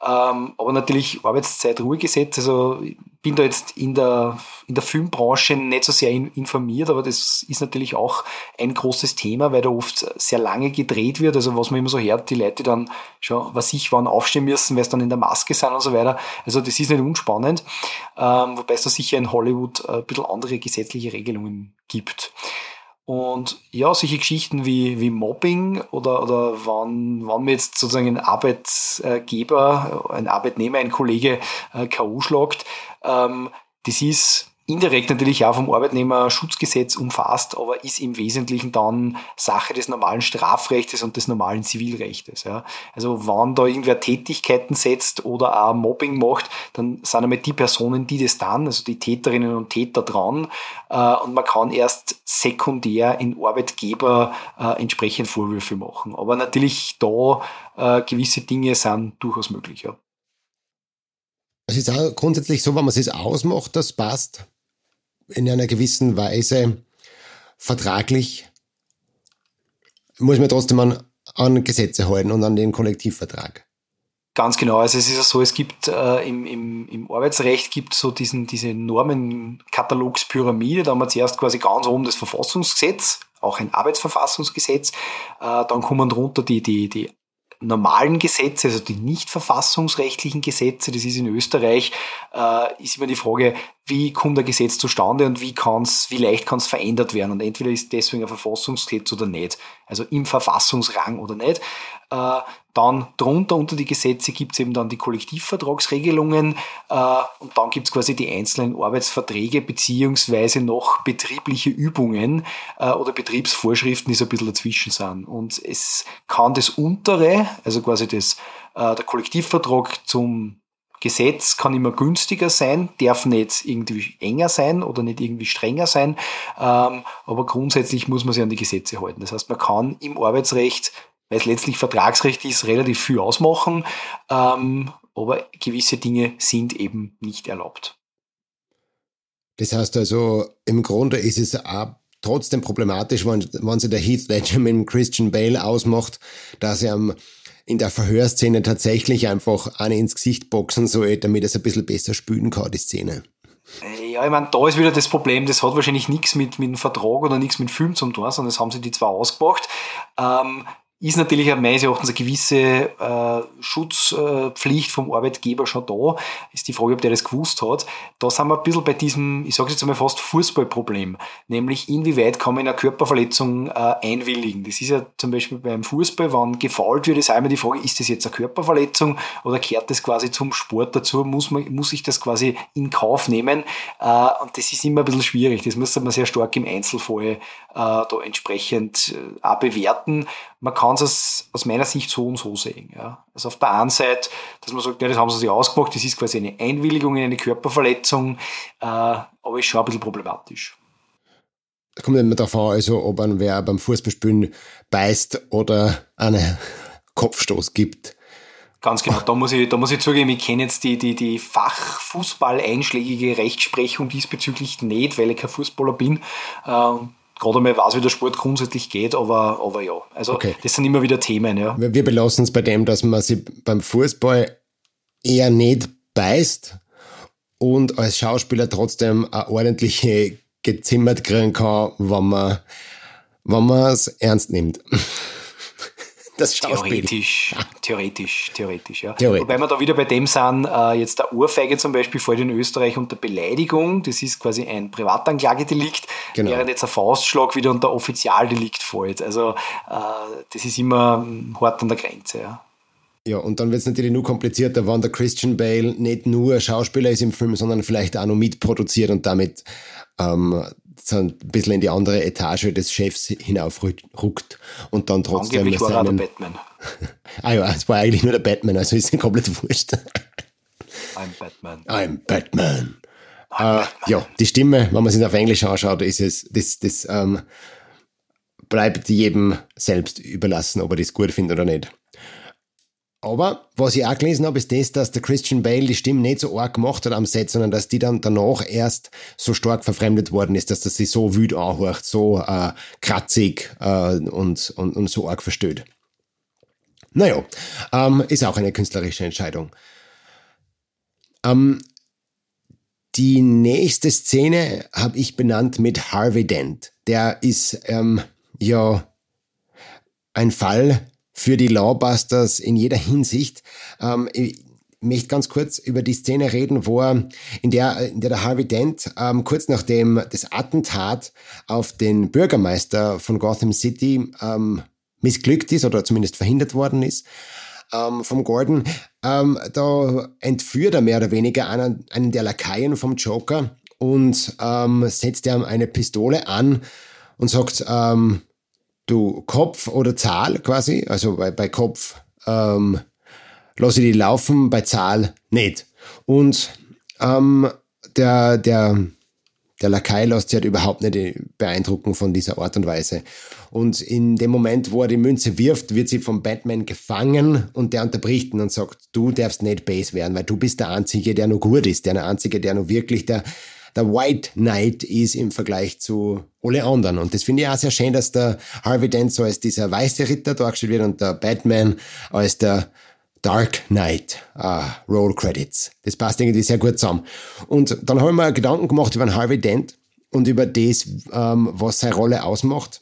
Speaker 2: Ähm, aber natürlich Arbeitszeitruhegesetz, also ich bin da jetzt in der, in der Filmbranche nicht so sehr in, informiert, aber das ist natürlich auch ein großes Thema, weil da oft sehr lange gedreht wird. Also was man immer so hört, die Leute dann schon, was ich wann aufstehen müssen, weil es dann in der Maske sind und so weiter. Also das ist nicht unspannend, ähm, wobei es da sicher in Hollywood ein bisschen andere gesetzliche Regelungen gibt. Und ja, solche Geschichten wie, wie Mobbing oder, oder wann, wann mir jetzt sozusagen ein Arbeitgeber, ein Arbeitnehmer, ein Kollege äh, K.O. schlagt, ähm, das ist indirekt natürlich auch vom Arbeitnehmerschutzgesetz umfasst, aber ist im Wesentlichen dann Sache des normalen Strafrechtes und des normalen Zivilrechtes. Ja. Also wenn da irgendwer Tätigkeiten setzt oder auch Mobbing macht, dann sind einmal die Personen, die das dann, also die Täterinnen und Täter dran äh, und man kann erst sekundär in Arbeitgeber äh, entsprechend Vorwürfe machen. Aber natürlich da äh, gewisse Dinge sind durchaus möglich. Ja.
Speaker 1: Es ist auch grundsätzlich so, wenn man es ausmacht, das passt in einer gewissen Weise vertraglich, muss man trotzdem an, an Gesetze halten und an den Kollektivvertrag.
Speaker 2: Ganz genau. Also es ist ja so, es gibt äh, im, im, im Arbeitsrecht gibt so diesen, diese Normenkatalogspyramide. Da haben wir zuerst quasi ganz oben das Verfassungsgesetz, auch ein Arbeitsverfassungsgesetz. Äh, dann kommen drunter die, die, die normalen Gesetze, also die nicht verfassungsrechtlichen Gesetze, das ist in Österreich, äh, ist immer die Frage, wie kommt ein Gesetz zustande und wie kann's, wie leicht kann es verändert werden. Und entweder ist deswegen ein Verfassungsgesetz oder nicht. Also im Verfassungsrang oder nicht. Äh, dann drunter unter die Gesetze gibt es eben dann die Kollektivvertragsregelungen äh, und dann gibt es quasi die einzelnen Arbeitsverträge beziehungsweise noch betriebliche Übungen äh, oder Betriebsvorschriften, die so ein bisschen dazwischen sind. Und es kann das untere, also quasi das, äh, der Kollektivvertrag zum Gesetz kann immer günstiger sein, darf nicht irgendwie enger sein oder nicht irgendwie strenger sein, ähm, aber grundsätzlich muss man sich an die Gesetze halten. Das heißt, man kann im Arbeitsrecht weil es letztlich Vertragsrecht ist, relativ viel ausmachen, ähm, aber gewisse Dinge sind eben nicht erlaubt.
Speaker 1: Das heißt also, im Grunde ist es auch trotzdem problematisch, wenn, wenn sich der Heath Ledger mit Christian Bale ausmacht, dass er in der Verhörszene tatsächlich einfach eine ins Gesicht boxen soll, damit er es ein bisschen besser spülen kann, die Szene.
Speaker 2: Ja, ich meine, da ist wieder das Problem, das hat wahrscheinlich nichts mit, mit dem Vertrag oder nichts mit Film zu tun, sondern das haben sie die zwar ausgemacht. Ähm, ist natürlich meines Erachtens eine gewisse äh, Schutzpflicht vom Arbeitgeber schon da. Ist die Frage, ob der das gewusst hat. Da sind wir ein bisschen bei diesem, ich sage jetzt einmal fast Fußballproblem. Nämlich, inwieweit kann man in eine Körperverletzung äh, einwilligen. Das ist ja zum Beispiel beim Fußball, wenn gefault wird, ist einmal die Frage, ist das jetzt eine Körperverletzung oder kehrt das quasi zum Sport dazu? Muss, man, muss ich das quasi in Kauf nehmen? Äh, und das ist immer ein bisschen schwierig. Das muss man sehr stark im Einzelfall äh, da entsprechend äh, auch bewerten man kann es aus meiner Sicht so und so sehen. Ja. Also auf der einen Seite, dass man sagt, ja, das haben sie sich ausgemacht, das ist quasi eine Einwilligung in eine Körperverletzung, äh, aber ist schon ein bisschen problematisch.
Speaker 1: Da kommt immer darauf an, also ob ein wer beim Fußballspielen beißt oder einen Kopfstoß gibt.
Speaker 2: Ganz genau, da muss ich, da muss ich zugeben, ich kenne jetzt die, die, die Fachfußball-einschlägige Rechtsprechung diesbezüglich nicht, weil ich kein Fußballer bin. Ähm, gerade einmal weiß, wie der Sport grundsätzlich geht, aber, aber ja. Also okay. das sind immer wieder Themen, ja.
Speaker 1: Wir belassen es bei dem, dass man sich beim Fußball eher nicht beißt und als Schauspieler trotzdem eine ordentliche gezimmert kriegen kann, wenn man wenn man es ernst nimmt
Speaker 2: das Schauspiel. Theoretisch, theoretisch, theoretisch, ja. Theoretisch. Wobei wir da wieder bei dem sind, äh, jetzt der Ohrfeige zum Beispiel fällt in Österreich unter Beleidigung, das ist quasi ein Privatanklagedelikt, genau. während jetzt ein Faustschlag wieder unter Offizialdelikt fällt. Also äh, das ist immer hart an der Grenze, ja.
Speaker 1: Ja, und dann wird es natürlich nur komplizierter, wenn der Christian Bale nicht nur Schauspieler ist im Film, sondern vielleicht auch noch mitproduziert und damit ähm, so ein bisschen in die andere Etage des Chefs hinaufruckt und dann trotzdem
Speaker 2: Angeblich war seinen... der Batman.
Speaker 1: ah ja, es war eigentlich nur der Batman, also ist komplett wurscht.
Speaker 2: I'm Batman.
Speaker 1: I'm Batman. I'm uh, Ja, die Stimme, wenn man sich auf Englisch anschaut, ist es, das, das ähm, bleibt jedem selbst überlassen, ob er das gut findet oder nicht. Aber was ich auch gelesen habe, ist das, dass der Christian Bale die Stimme nicht so arg gemacht hat am Set, sondern dass die dann danach erst so stark verfremdet worden ist, dass das sich so wütend anhört, so äh, kratzig äh, und, und, und so arg versteht. Naja, ähm, ist auch eine künstlerische Entscheidung. Ähm, die nächste Szene habe ich benannt mit Harvey Dent. Der ist ähm, ja ein Fall für die Lawbusters in jeder Hinsicht. Ähm, ich möchte ganz kurz über die Szene reden, wo er, in der, in der der Harvey Dent ähm, kurz nachdem das Attentat auf den Bürgermeister von Gotham City ähm, missglückt ist oder zumindest verhindert worden ist, ähm, vom Gordon, ähm, da entführt er mehr oder weniger einen, einen der Lakaien vom Joker und ähm, setzt ihm eine Pistole an und sagt, ähm, du Kopf oder Zahl quasi, also bei, bei Kopf ähm, lasse ich die laufen, bei Zahl nicht. Und ähm, der, der, der Lakai lässt sich halt überhaupt nicht beeindrucken von dieser Art und Weise. Und in dem Moment, wo er die Münze wirft, wird sie vom Batman gefangen und der unterbricht ihn und sagt, du darfst nicht Base werden, weil du bist der Einzige, der nur gut ist, der Einzige, der nur wirklich der, der White Knight ist im Vergleich zu alle anderen. Und das finde ich auch sehr schön, dass der Harvey Dent so als dieser weiße Ritter dargestellt wird und der Batman als der Dark Knight uh, Roll Credits. Das passt irgendwie sehr gut zusammen. Und dann habe ich mir Gedanken gemacht über den Harvey Dent und über das, ähm, was seine Rolle ausmacht.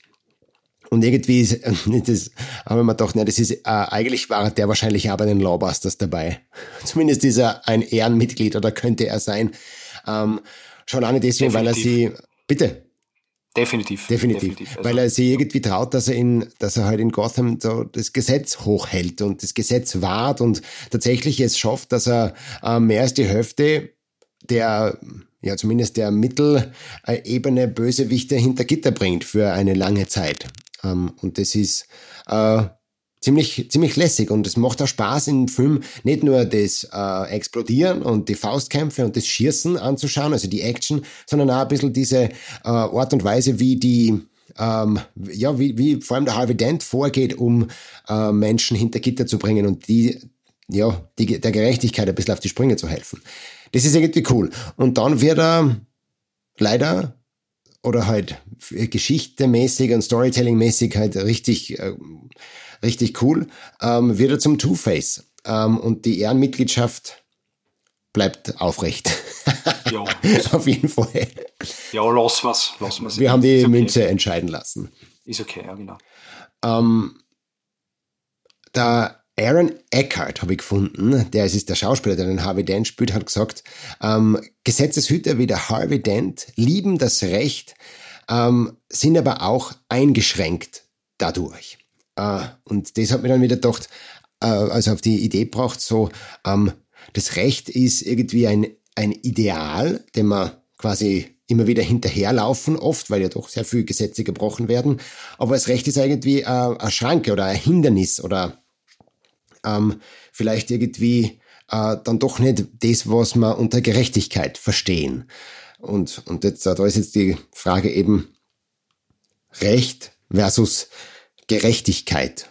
Speaker 1: Und irgendwie ist, das habe ich mir gedacht, ne, das ist, äh, eigentlich war der wahrscheinlich auch bei den Lawbusters dabei. Zumindest ist er ein Ehrenmitglied oder könnte er sein. Ähm, schon auch nicht deswegen, Definitiv. weil er sie, bitte.
Speaker 2: Definitiv.
Speaker 1: Definitiv. Definitiv. Also, weil er sich irgendwie traut, dass er in, dass er halt in Gotham so das Gesetz hochhält und das Gesetz wahrt und tatsächlich es schafft, dass er äh, mehr als die Hälfte der, ja, zumindest der Mittelebene Bösewichte hinter Gitter bringt für eine lange Zeit. Ähm, und das ist, äh, ziemlich, ziemlich lässig und es macht auch Spaß im Film nicht nur das äh, Explodieren und die Faustkämpfe und das Schießen anzuschauen, also die Action, sondern auch ein bisschen diese äh, Art und Weise, wie die ähm, ja, wie, wie vor allem der Harvey Dent vorgeht, um äh, Menschen hinter Gitter zu bringen und die, ja, die, der Gerechtigkeit ein bisschen auf die Sprünge zu helfen. Das ist irgendwie cool. Und dann wird er leider oder halt geschichtemäßig und Storytelling-mäßig halt richtig äh, richtig cool, ähm, wird er zum Two-Face. Ähm, und die Ehrenmitgliedschaft bleibt aufrecht. Ja. Auf jeden Fall.
Speaker 2: Ja, lass was. Lass was.
Speaker 1: Wir haben die okay. Münze entscheiden lassen.
Speaker 2: Ist okay, ja, genau.
Speaker 1: Ähm, der Aaron Eckhart habe ich gefunden, der ist der Schauspieler, der den Harvey Dent spielt, hat gesagt, ähm, Gesetzeshüter wie der Harvey Dent lieben das Recht, ähm, sind aber auch eingeschränkt dadurch. Äh, und das hat mir dann wieder gedacht, äh, also auf die Idee braucht so, ähm, das Recht ist irgendwie ein, ein Ideal, dem man quasi immer wieder hinterherlaufen, oft, weil ja doch sehr viele Gesetze gebrochen werden. Aber das Recht ist irgendwie äh, eine Schranke oder ein Hindernis oder ähm, vielleicht irgendwie dann doch nicht das, was man unter Gerechtigkeit verstehen. Und, und jetzt, da ist jetzt die Frage eben Recht versus Gerechtigkeit.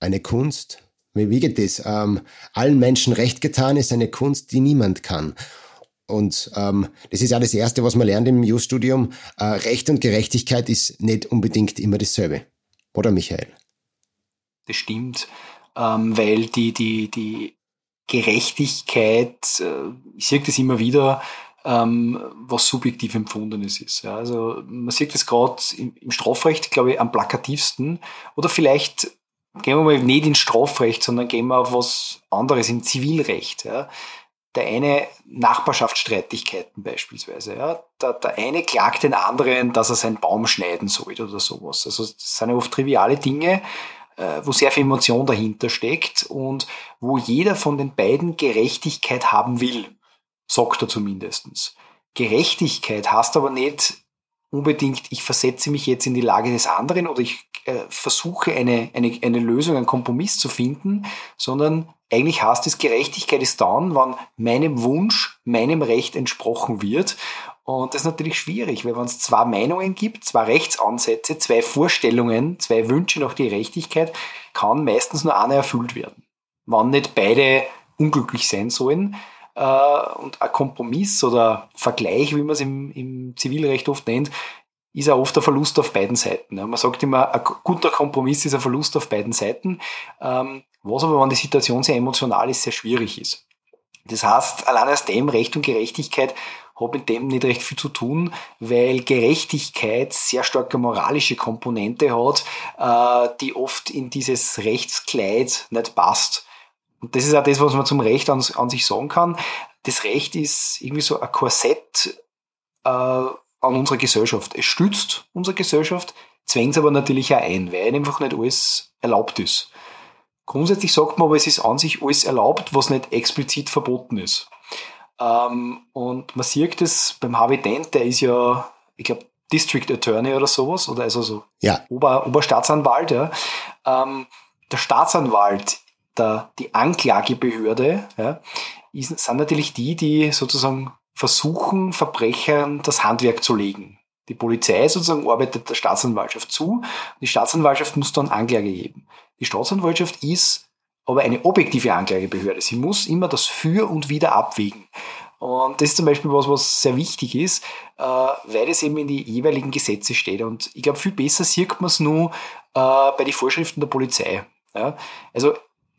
Speaker 1: Eine Kunst, wie geht das? Ähm, allen Menschen recht getan ist eine Kunst, die niemand kann. Und ähm, das ist ja das Erste, was man lernt im Jus-Studium. Äh, recht und Gerechtigkeit ist nicht unbedingt immer dasselbe. Oder Michael?
Speaker 2: Das stimmt, ähm, weil die, die, die Gerechtigkeit, äh, ich sehe das immer wieder, ähm, was subjektiv Empfundenes ist. Ja, also man sieht das gerade im, im, Strafrecht, glaube ich, am plakativsten. Oder vielleicht gehen wir mal nicht ins Strafrecht, sondern gehen wir auf was anderes, im Zivilrecht. Ja. Der eine Nachbarschaftsstreitigkeiten beispielsweise. Ja. Der, der eine klagt den anderen, dass er seinen Baum schneiden sollte oder sowas. Also das sind ja oft triviale Dinge, äh, wo sehr viel Emotion dahinter steckt und wo jeder von den beiden Gerechtigkeit haben will sagt er zumindestens. Gerechtigkeit heißt aber nicht unbedingt, ich versetze mich jetzt in die Lage des anderen oder ich äh, versuche eine, eine, eine Lösung, einen Kompromiss zu finden, sondern eigentlich heißt es, Gerechtigkeit ist dann, wann meinem Wunsch, meinem Recht entsprochen wird. Und das ist natürlich schwierig, weil wenn es zwei Meinungen gibt, zwei Rechtsansätze, zwei Vorstellungen, zwei Wünsche nach Gerechtigkeit, kann meistens nur einer erfüllt werden. wann nicht beide unglücklich sein sollen. Äh, und ein Kompromiss oder Vergleich, wie man es im, im Zivilrecht oft nennt, ist ja oft ein Verlust auf beiden Seiten. Man sagt immer, ein guter Kompromiss ist ein Verlust auf beiden Seiten, ähm, was aber, wenn die Situation sehr emotional ist, sehr schwierig ist. Das heißt, allein aus dem Recht und Gerechtigkeit hat mit dem nicht recht viel zu tun, weil Gerechtigkeit sehr starke moralische Komponente hat, äh, die oft in dieses Rechtskleid nicht passt. Und das ist auch das, was man zum Recht an, an sich sagen kann. Das Recht ist irgendwie so ein Korsett äh, an unserer Gesellschaft. Es stützt unsere Gesellschaft, zwängt es aber natürlich auch ein, weil einfach nicht alles erlaubt ist. Grundsätzlich sagt man aber, es ist an sich alles erlaubt, was nicht explizit verboten ist. Ähm, und man sieht das beim Harvey Dent, der ist ja, ich glaube, District Attorney oder sowas, oder also so
Speaker 1: ja.
Speaker 2: Ober, Oberstaatsanwalt, ja. Ähm, der Staatsanwalt, der, die Anklagebehörde, ja, sind natürlich die, die sozusagen versuchen, Verbrechern das Handwerk zu legen. Die Polizei sozusagen arbeitet der Staatsanwaltschaft zu. Die Staatsanwaltschaft muss dann Anklage geben. Die Staatsanwaltschaft ist aber eine objektive Anklagebehörde. Sie muss immer das Für und Wider abwägen. Und das ist zum Beispiel was, was sehr wichtig ist, äh, weil es eben in die jeweiligen Gesetze steht. Und ich glaube, viel besser sieht man es nur äh, bei den Vorschriften der Polizei. Also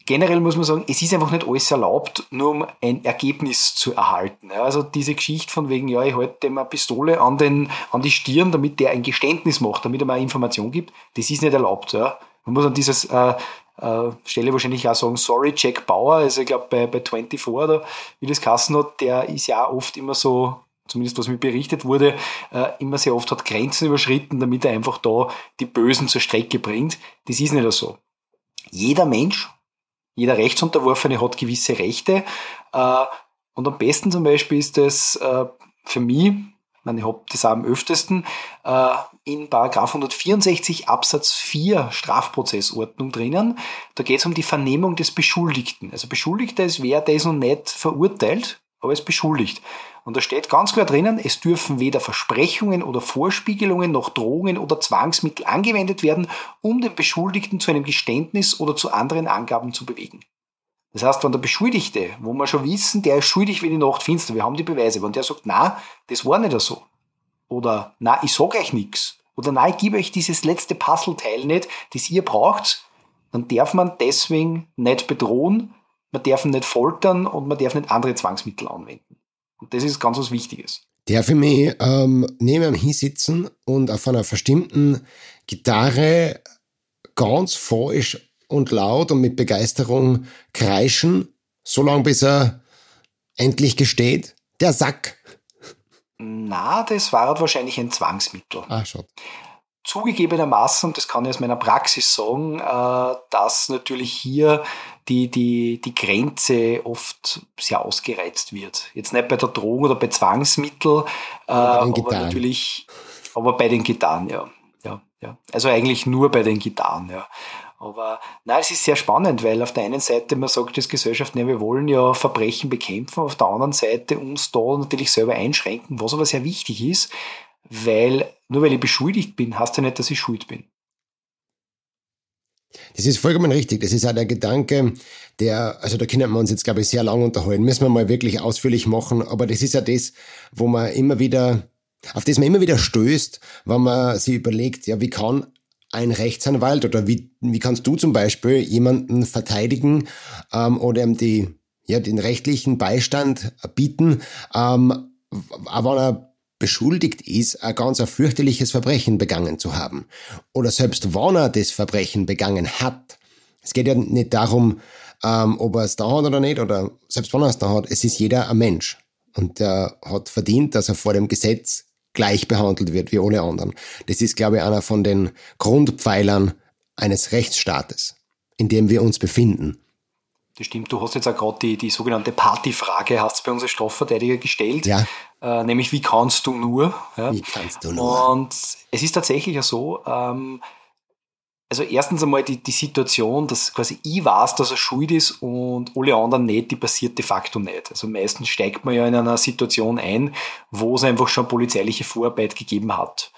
Speaker 2: generell muss man sagen, es ist einfach nicht alles erlaubt, nur um ein Ergebnis zu erhalten. Also diese Geschichte von wegen, ja, ich halte dem eine Pistole an, den, an die Stirn, damit der ein Geständnis macht, damit er mir Information gibt, das ist nicht erlaubt. Ja. Man muss an dieses äh, äh, Stelle wahrscheinlich auch sagen, sorry, Jack Bauer, also ich glaube bei, bei 24 oder wie das Kassen hat, der ist ja oft immer so, zumindest was mir berichtet wurde, äh, immer sehr oft hat Grenzen überschritten, damit er einfach da die Bösen zur Strecke bringt. Das ist nicht so. Jeder Mensch, jeder Rechtsunterworfene hat gewisse Rechte. Äh, und am besten zum Beispiel ist das äh, für mich, ich meine, ich habe das auch am öftesten, äh, in Paragraph 164 Absatz 4 Strafprozessordnung drinnen. Da geht es um die Vernehmung des Beschuldigten. Also Beschuldigter ist wer, der ist noch nicht verurteilt, aber ist beschuldigt. Und da steht ganz klar drinnen, es dürfen weder Versprechungen oder Vorspiegelungen noch Drohungen oder Zwangsmittel angewendet werden, um den Beschuldigten zu einem Geständnis oder zu anderen Angaben zu bewegen. Das heißt, wenn der Beschuldigte, wo wir schon wissen, der ist schuldig wie die Nacht finster, wir haben die Beweise, wenn der sagt, na, das war nicht so, oder na, ich sag euch nichts, oder na, ich gebe euch dieses letzte Puzzleteil nicht, das ihr braucht, dann darf man deswegen nicht bedrohen, man darf ihn nicht foltern und man darf nicht andere Zwangsmittel anwenden. Und das ist ganz was Wichtiges.
Speaker 1: Der für mich ähm, neben ihm hinsitzen und auf einer verstimmten Gitarre ganz falsch und laut und mit Begeisterung kreischen, so lange bis er endlich gesteht, der Sack.
Speaker 2: Na, das war halt wahrscheinlich ein Zwangsmittel.
Speaker 1: Ah, schon.
Speaker 2: Zugegebenermaßen, und das kann ich aus meiner Praxis sagen, äh, dass natürlich hier die, die, die Grenze oft sehr ausgereizt wird. Jetzt nicht bei der Drogen oder bei Zwangsmitteln, äh, aber, aber natürlich, aber bei den Gitarren, ja. ja, ja. Also eigentlich nur bei den Gitarren, ja. Aber nein, es ist sehr spannend, weil auf der einen Seite man sagt als Gesellschaft, ne, wir wollen ja Verbrechen bekämpfen, auf der anderen Seite uns da natürlich selber einschränken, was aber sehr wichtig ist, weil nur weil ich beschuldigt bin, heißt ja nicht, dass ich schuld bin.
Speaker 1: Das ist vollkommen richtig. Das ist auch der Gedanke, der, also da können wir uns jetzt, glaube ich, sehr lang unterhalten. Müssen wir mal wirklich ausführlich machen. Aber das ist ja das, wo man immer wieder, auf das man immer wieder stößt, wenn man sich überlegt, ja, wie kann ein Rechtsanwalt oder wie, wie kannst du zum Beispiel jemanden verteidigen ähm, oder ihm die, ja, den rechtlichen Beistand bieten, ähm, aber er beschuldigt ist, ein ganz ein fürchterliches Verbrechen begangen zu haben. Oder selbst wenn er das Verbrechen begangen hat. Es geht ja nicht darum, ähm, ob er es da hat oder nicht, oder selbst wenn er es da hat, es ist jeder ein Mensch. Und der hat verdient, dass er vor dem Gesetz gleich behandelt wird wie alle anderen. Das ist, glaube ich, einer von den Grundpfeilern eines Rechtsstaates, in dem wir uns befinden.
Speaker 2: Das stimmt, du hast jetzt auch gerade die, die sogenannte Partyfrage, hast du bei uns als Strafverteidiger gestellt.
Speaker 1: Ja.
Speaker 2: Äh, nämlich, wie kannst du nur?
Speaker 1: Ja? Wie kannst du nur?
Speaker 2: Und es ist tatsächlich ja so, ähm, also erstens einmal die, die Situation, dass quasi ich weiß, dass er schuld ist und alle anderen nicht, die passiert de facto nicht. Also meistens steigt man ja in einer Situation ein, wo es einfach schon polizeiliche Vorarbeit gegeben hat.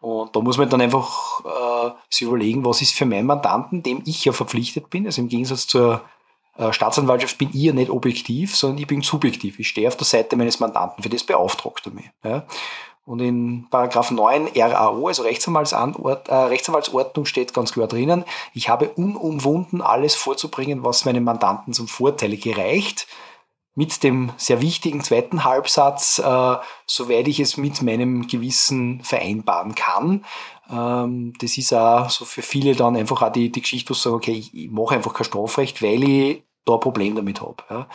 Speaker 2: Und da muss man dann einfach äh, sich überlegen, was ist für meinen Mandanten, dem ich ja verpflichtet bin, also im Gegensatz zur Staatsanwaltschaft bin ich ja nicht objektiv, sondern ich bin subjektiv. Ich stehe auf der Seite meines Mandanten, für das beauftragt er mich. Ja. Und in Paragraph 9 RAO, also Rechtsanwaltsort, äh, Rechtsanwaltsordnung, steht ganz klar drinnen, ich habe unumwunden alles vorzubringen, was meinem Mandanten zum Vorteile gereicht. Mit dem sehr wichtigen zweiten Halbsatz, äh, soweit ich es mit meinem Gewissen vereinbaren kann. Ähm, das ist auch so für viele dann einfach auch die, die Geschichte, wo sie sagen, okay, ich, ich mache einfach kein Strafrecht, weil ich da ein Problem damit habe. Ja.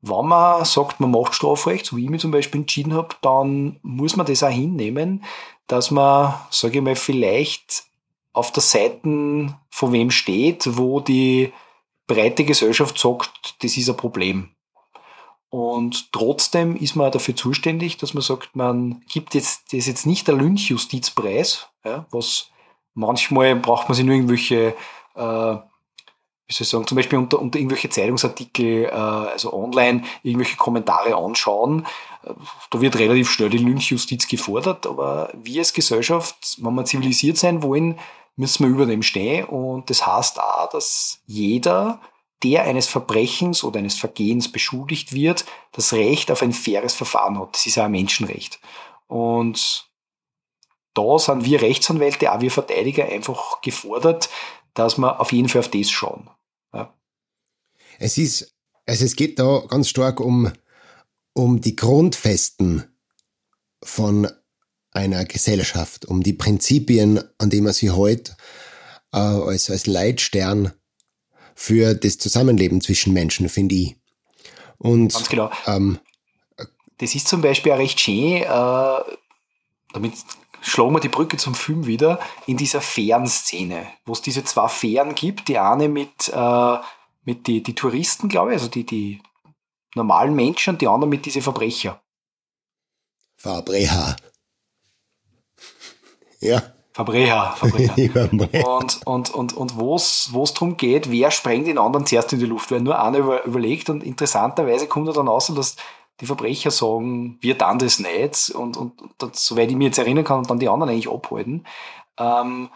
Speaker 2: Wenn man sagt, man macht Strafrecht, so wie ich mich zum Beispiel entschieden habe, dann muss man das auch hinnehmen, dass man, sage ich mal, vielleicht auf der Seite von wem steht, wo die breite Gesellschaft sagt, das ist ein Problem. Und trotzdem ist man dafür zuständig, dass man sagt, man gibt jetzt, das ist jetzt nicht der Lynchjustizpreis, ja, was manchmal braucht man sich nur irgendwelche äh, wie soll ich sagen, zum Beispiel unter, unter irgendwelche Zeitungsartikel, äh, also online, irgendwelche Kommentare anschauen. Da wird relativ schnell die Lynchjustiz gefordert, aber wir als Gesellschaft, wenn wir zivilisiert sein wollen, müssen wir über dem stehen. Und das heißt auch, dass jeder, der eines Verbrechens oder eines Vergehens beschuldigt wird, das Recht auf ein faires Verfahren hat. Das ist ja ein Menschenrecht. Und da sind wir Rechtsanwälte, auch wir Verteidiger einfach gefordert, dass wir auf jeden Fall auf das schauen. Ja.
Speaker 1: Es ist, also es geht da ganz stark um, um die Grundfesten von einer Gesellschaft, um die Prinzipien, an die man sich hält, äh, als, als Leitstern für das Zusammenleben zwischen Menschen, finde ich. Und,
Speaker 2: Ganz genau. Ähm, das ist zum Beispiel auch recht schön, äh, damit schlagen wir die Brücke zum Film wieder, in dieser Fähren-Szene, wo es diese zwei Fähren gibt, die eine mit, äh, mit die, die Touristen, glaube ich, also die, die normalen Menschen und die andere mit diese Verbrecher.
Speaker 1: Verbrecher. Ja.
Speaker 2: Verbrecher, Verbrecher. und und, und, und wo es darum geht, wer sprengt den anderen zuerst in die Luft, weil nur einer über, überlegt und interessanterweise kommt er dann aus, dass die Verbrecher sagen, wir dann das nicht und, und, und soweit ich mich jetzt erinnern kann, und dann die anderen eigentlich abhalten. Ähm,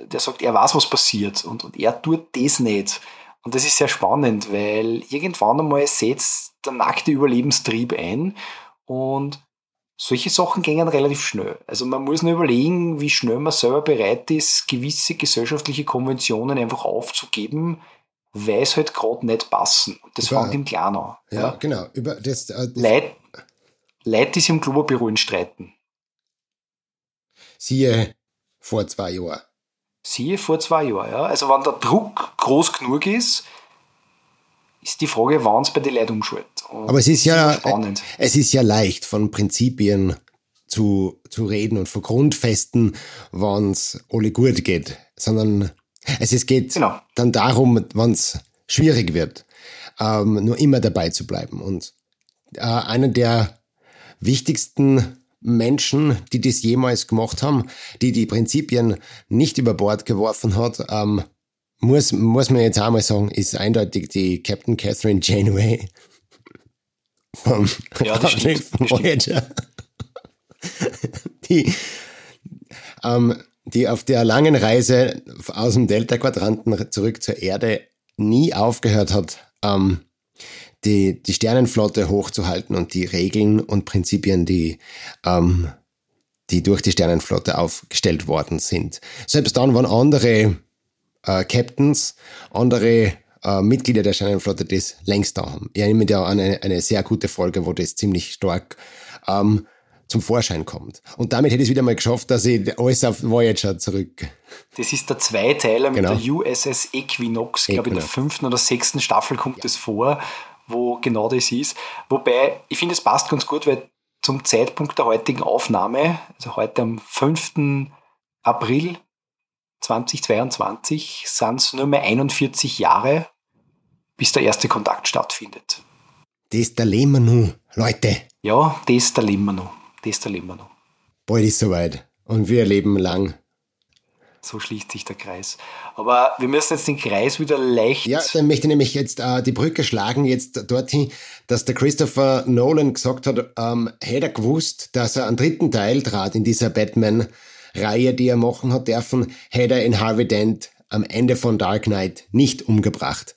Speaker 2: der sagt, er weiß, was passiert und, und er tut das nicht. Und das ist sehr spannend, weil irgendwann einmal setzt der nackte Überlebenstrieb ein und solche Sachen gehen relativ schnell. Also man muss nur überlegen, wie schnell man selber bereit ist, gewisse gesellschaftliche Konventionen einfach aufzugeben, weil es halt gerade nicht passen. Das fängt im Kleinen an.
Speaker 1: Ja, ja, genau. Über das, äh, das
Speaker 2: Leute, Leute, die sich im Klubberbüro streiten.
Speaker 1: Siehe vor zwei Jahren.
Speaker 2: Siehe vor zwei Jahren, ja. Also wenn der Druck groß genug ist, ist die Frage, wann es bei den Leuten umschaltet.
Speaker 1: Aber es ist ja, spannend. es ist ja leicht von Prinzipien zu, zu reden und von Grundfesten, wann es alle gut geht, sondern es geht genau. dann darum, wenn es schwierig wird, ähm, nur immer dabei zu bleiben. Und äh, einer der wichtigsten Menschen, die das jemals gemacht haben, die die Prinzipien nicht über Bord geworfen hat, ähm, muss, muss man jetzt einmal sagen, ist eindeutig die Captain Catherine Janeway vom ja, das stimmt, Voyager. die, ähm, die auf der langen Reise aus dem Delta-Quadranten zurück zur Erde nie aufgehört hat, ähm, die, die Sternenflotte hochzuhalten und die Regeln und Prinzipien, die, ähm, die durch die Sternenflotte aufgestellt worden sind. Selbst dann, waren andere äh, Captains, andere äh, Mitglieder der Sternenflotte das längst da haben. Ich erinnere mich an eine, eine sehr gute Folge, wo das ziemlich stark ähm, zum Vorschein kommt. Und damit hätte ich es wieder mal geschafft, dass ich alles auf Voyager zurück.
Speaker 2: Das ist der Zweiteiler mit genau. der USS Equinox. Ich glaube, in der fünften oder sechsten Staffel kommt ja. das vor, wo genau das ist. Wobei, ich finde, es passt ganz gut, weil zum Zeitpunkt der heutigen Aufnahme, also heute am 5. April 2022, sind es nur mehr 41 Jahre, bis der erste Kontakt stattfindet.
Speaker 1: Das da leben wir noch, Leute.
Speaker 2: Ja, das da leben wir noch das erleben wir noch.
Speaker 1: Bald ist soweit und wir leben lang.
Speaker 2: So schließt sich der Kreis. Aber wir müssen jetzt den Kreis wieder leicht.
Speaker 1: Ja, dann möchte ich nämlich jetzt äh, die Brücke schlagen, jetzt dorthin, dass der Christopher Nolan gesagt hat, ähm, hätte er gewusst, dass er einen dritten Teil trat in dieser Batman-Reihe, die er machen hat dürfen, hätte er in Harvey Dent am Ende von Dark Knight nicht umgebracht.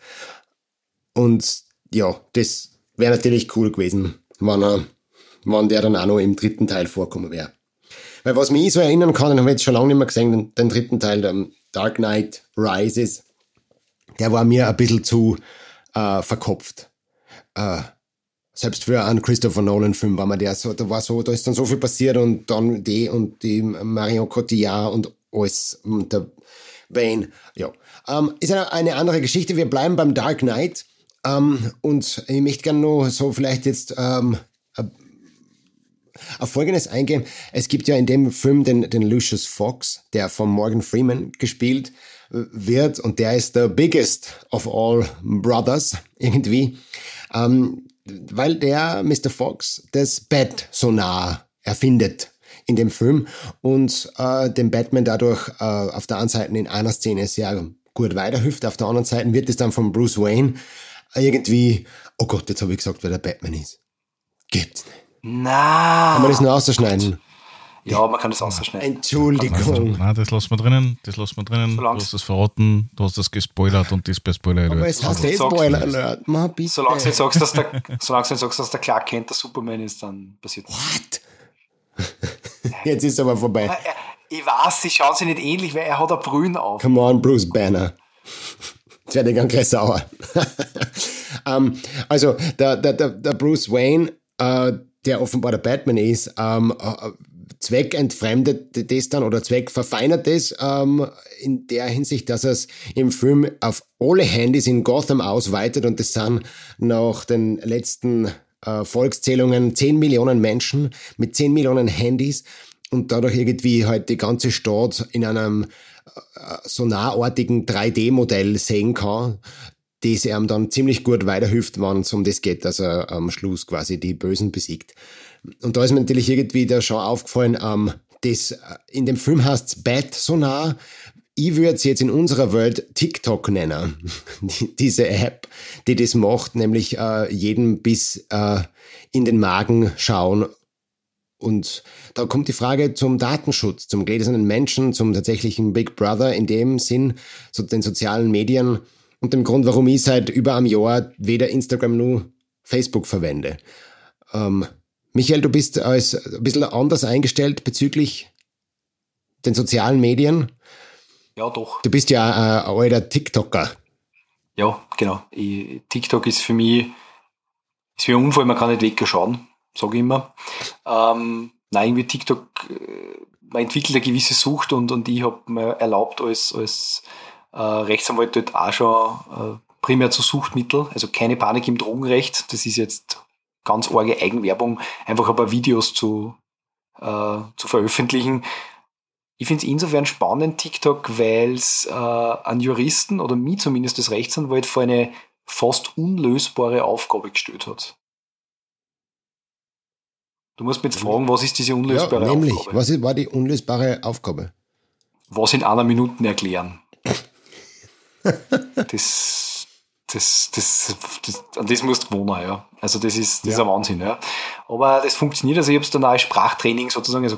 Speaker 1: Und ja, das wäre natürlich cool gewesen, wenn, er, wenn der dann auch noch im dritten Teil vorkommen wäre. Weil was mich so erinnern kann, den habe ich jetzt schon lange nicht mehr gesehen, den, den dritten Teil, der Dark Knight Rises, der war mir ein bisschen zu äh, verkopft. Äh, selbst für einen Christopher Nolan-Film war man der so, da war so, da ist dann so viel passiert und dann die und die Marion Cotillard und alles, und der Wayne, ja. Ähm, ist eine, eine andere Geschichte. Wir bleiben beim Dark Knight. Ähm, und ich möchte gerne noch so vielleicht jetzt ähm, auf Folgendes eingehen. Es gibt ja in dem Film den, den Lucius Fox, der von Morgan Freeman gespielt wird und der ist der biggest of all brothers irgendwie, ähm, weil der Mr. Fox das Bett so nah erfindet in dem Film und äh, dem Batman dadurch äh, auf der einen Seite in einer Szene sehr gut weiterhilft, auf der anderen Seite wird es dann von Bruce Wayne irgendwie, oh Gott, jetzt habe ich gesagt, wer der Batman ist. Geht's nicht.
Speaker 2: Na.
Speaker 1: Kann man das nur ausschneiden?
Speaker 2: Ja, man kann das ausschneiden.
Speaker 1: Entschuldigung. Also,
Speaker 3: nein, das lassen wir drinnen. Das lassen wir drinnen.
Speaker 2: Solange
Speaker 3: du hast das verraten, du hast das gespoilert und das bei Spoiler Alert.
Speaker 1: Aber es heißt
Speaker 2: du
Speaker 1: eh Spoiler Alert. Man, bitte.
Speaker 2: Solange du nicht sagst, dass der, solange du nicht sagst, dass der Clark Kent der Superman ist, dann passiert nichts.
Speaker 1: What? Jetzt ist aber vorbei.
Speaker 2: Ich weiß, sie schauen sich nicht ähnlich, weil er hat ein Brühen auf.
Speaker 1: Come on, Bruce Banner. Jetzt werde ich ganz gleich sauer. ähm, also, der, der, der, der Bruce Wayne, äh, der offenbar der Batman ist, ähm, äh, zweckentfremdet das dann oder zweckverfeinert das ähm, in der Hinsicht, dass es im Film auf alle Handys in Gotham ausweitet und das sind nach den letzten äh, Volkszählungen 10 Millionen Menschen mit 10 Millionen Handys und dadurch irgendwie halt die ganze Stadt in einem sonarartigen 3D-Modell sehen kann, das ihm dann ziemlich gut weiterhilft, wenn es um das geht, dass er am Schluss quasi die Bösen besiegt. Und da ist mir natürlich irgendwie da schon aufgefallen, ähm, das äh, in dem Film heißt es Bat Sonar. Ich würde es jetzt in unserer Welt TikTok nennen, die, diese App, die das macht, nämlich äh, jeden bis äh, in den Magen schauen und da kommt die Frage zum Datenschutz, zum gläsernen Menschen, zum tatsächlichen Big Brother in dem Sinn, so den sozialen Medien und dem Grund, warum ich seit über einem Jahr weder Instagram noch Facebook verwende. Ähm, Michael, du bist als ein bisschen anders eingestellt bezüglich den sozialen Medien.
Speaker 2: Ja, doch.
Speaker 1: Du bist ja ein, ein alter TikToker.
Speaker 2: Ja, genau. Ich, TikTok ist für mich ist wie ein Unfall, man kann nicht wegschauen, sage ich immer. Ähm, nein, irgendwie TikTok, äh, man entwickelt eine gewisse Sucht und, und ich habe mir erlaubt, als, als äh, Rechtsanwalt dort auch schon äh, primär zu Suchtmittel, also keine Panik im Drogenrecht, das ist jetzt ganz arge Eigenwerbung, einfach ein paar Videos zu, äh, zu veröffentlichen. Ich finde es insofern spannend, TikTok, weil es äh, einen Juristen oder mich zumindest als Rechtsanwalt vor eine fast unlösbare Aufgabe gestellt hat. Du musst mich jetzt fragen, was ist diese
Speaker 1: Ja,
Speaker 2: unlösbare
Speaker 1: nämlich,
Speaker 2: Aufgabe?
Speaker 1: was ist- war die unlösbare Aufgabe?
Speaker 2: Was in einer Minute erklären. das, das, das, das, an das musst du gewohnen, ja. Also das ist, das ist
Speaker 1: Ja.
Speaker 2: ein Wahnsinn, ja. Aber das funktioniert, also ich habe es dann auch als Sprachtraining sozusagen, also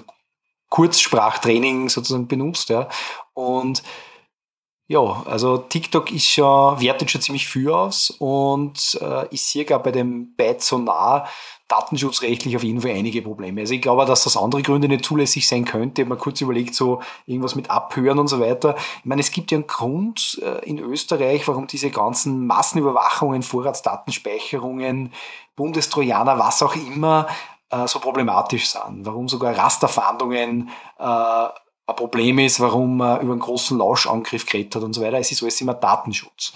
Speaker 2: Kurzsprachtraining sozusagen benutzt, ja. Und ja, also TikTok ist schon, wertet schon ziemlich viel aus und äh, ich sehe gar bei dem Byte so nah datenschutzrechtlich auf jeden Fall einige Probleme. Also ich glaube, dass das andere Gründe nicht zulässig sein könnte. Ich habe mir kurz überlegt, so irgendwas mit Abhören und so weiter. Ich meine, es gibt ja einen Grund äh, in Österreich, warum diese ganzen Massenüberwachungen, Vorratsdatenspeicherungen, Bundestrojaner, was auch immer, äh, so problematisch sind. Warum sogar Rasterfahndungen äh, ein Problem ist, warum man über einen großen Lauschangriff geredet hat und so weiter. Es ist alles immer Datenschutz.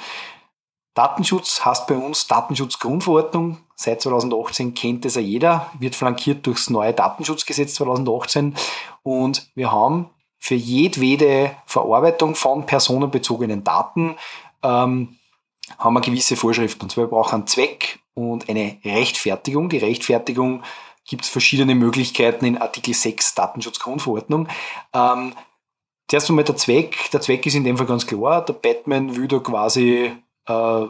Speaker 2: Datenschutz heißt bei uns Datenschutzgrundverordnung. Seit 2018 kennt es ja jeder, wird flankiert durchs neue Datenschutzgesetz 2018. Und wir haben für jedwede Verarbeitung von personenbezogenen Daten ähm, haben wir gewisse Vorschriften. Und zwar wir brauchen einen Zweck und eine Rechtfertigung. Die Rechtfertigung gibt es verschiedene Möglichkeiten in Artikel 6 Datenschutzgrundverordnung. Ähm, zuerst einmal der Zweck. Der Zweck ist in dem Fall ganz klar. Der Batman will da quasi äh,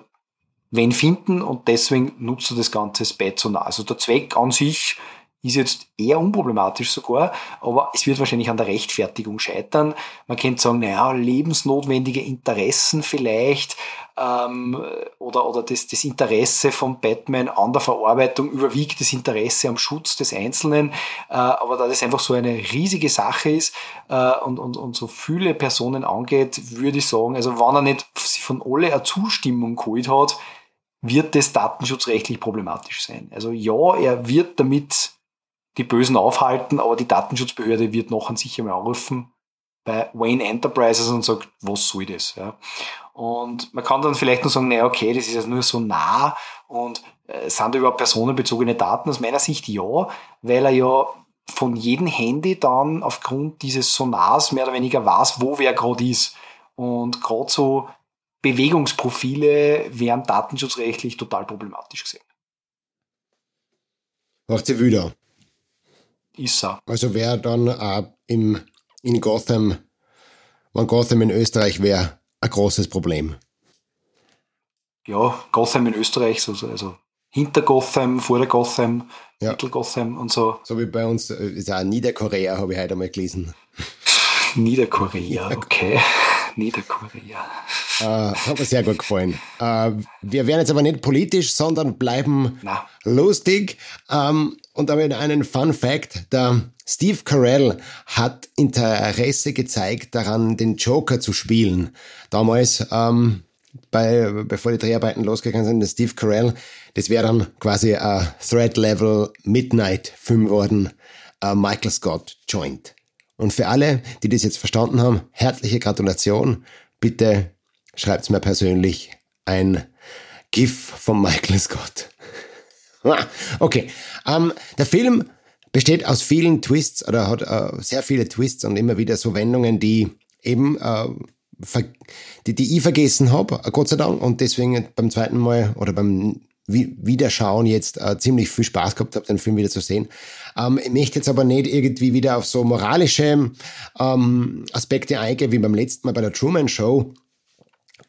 Speaker 2: wen finden und deswegen nutzt er das Ganze bei so nah. Also der Zweck an sich ist jetzt eher unproblematisch sogar, aber es wird wahrscheinlich an der Rechtfertigung scheitern. Man könnte sagen, naja, lebensnotwendige Interessen vielleicht ähm, oder, oder das, das Interesse von Batman an der Verarbeitung überwiegt das Interesse am Schutz des Einzelnen. Äh, aber da das einfach so eine riesige Sache ist äh, und, und, und so viele Personen angeht, würde ich sagen, also wenn er nicht von alle eine Zustimmung geholt hat, wird das datenschutzrechtlich problematisch sein. Also ja, er wird damit die Bösen aufhalten, aber die Datenschutzbehörde wird noch an sich einmal anrufen bei Wayne Enterprises und sagt, was soll das? Ja. Und man kann dann vielleicht nur sagen, naja, okay, das ist ja nur so nah und äh, sind da überhaupt personenbezogene Daten? Aus meiner Sicht ja, weil er ja von jedem Handy dann aufgrund dieses Sonars mehr oder weniger weiß, wo wer gerade ist. Und gerade so Bewegungsprofile wären datenschutzrechtlich total problematisch gesehen.
Speaker 1: Macht sie wieder.
Speaker 2: Ist er.
Speaker 1: Also wäre dann äh, im, in Gotham, wenn Gotham in Österreich wäre, ein großes Problem.
Speaker 2: Ja, Gotham in Österreich, also, also hinter Gotham, vor der Gotham, ja. Mittel Gotham und so.
Speaker 1: So wie bei uns äh, ist auch Niederkorea, habe ich heute einmal gelesen.
Speaker 2: Niederkorea, okay. Niederkorea.
Speaker 1: Äh, hat mir sehr gut gefallen. Äh, wir werden jetzt aber nicht politisch, sondern bleiben Na. lustig. Ähm, und damit einen Fun Fact. Der Steve Carell hat Interesse gezeigt daran, den Joker zu spielen. Damals, ähm, bei, bevor die Dreharbeiten losgegangen sind, der Steve Carell, das wäre dann quasi ein Threat Level Midnight Film worden. Uh, Michael Scott joint. Und für alle, die das jetzt verstanden haben, herzliche Gratulation. Bitte schreibt mir persönlich ein GIF von Michael Scott. okay, ähm, der Film besteht aus vielen Twists oder hat äh, sehr viele Twists und immer wieder so Wendungen, die eben äh, die, die ich vergessen habe, Gott sei Dank, und deswegen beim zweiten Mal oder beim Wiederschauen jetzt äh, ziemlich viel Spaß gehabt habe, den Film wieder zu sehen. Ähm, ich möchte jetzt aber nicht irgendwie wieder auf so moralische ähm, Aspekte eingehen, wie beim letzten Mal bei der Truman Show.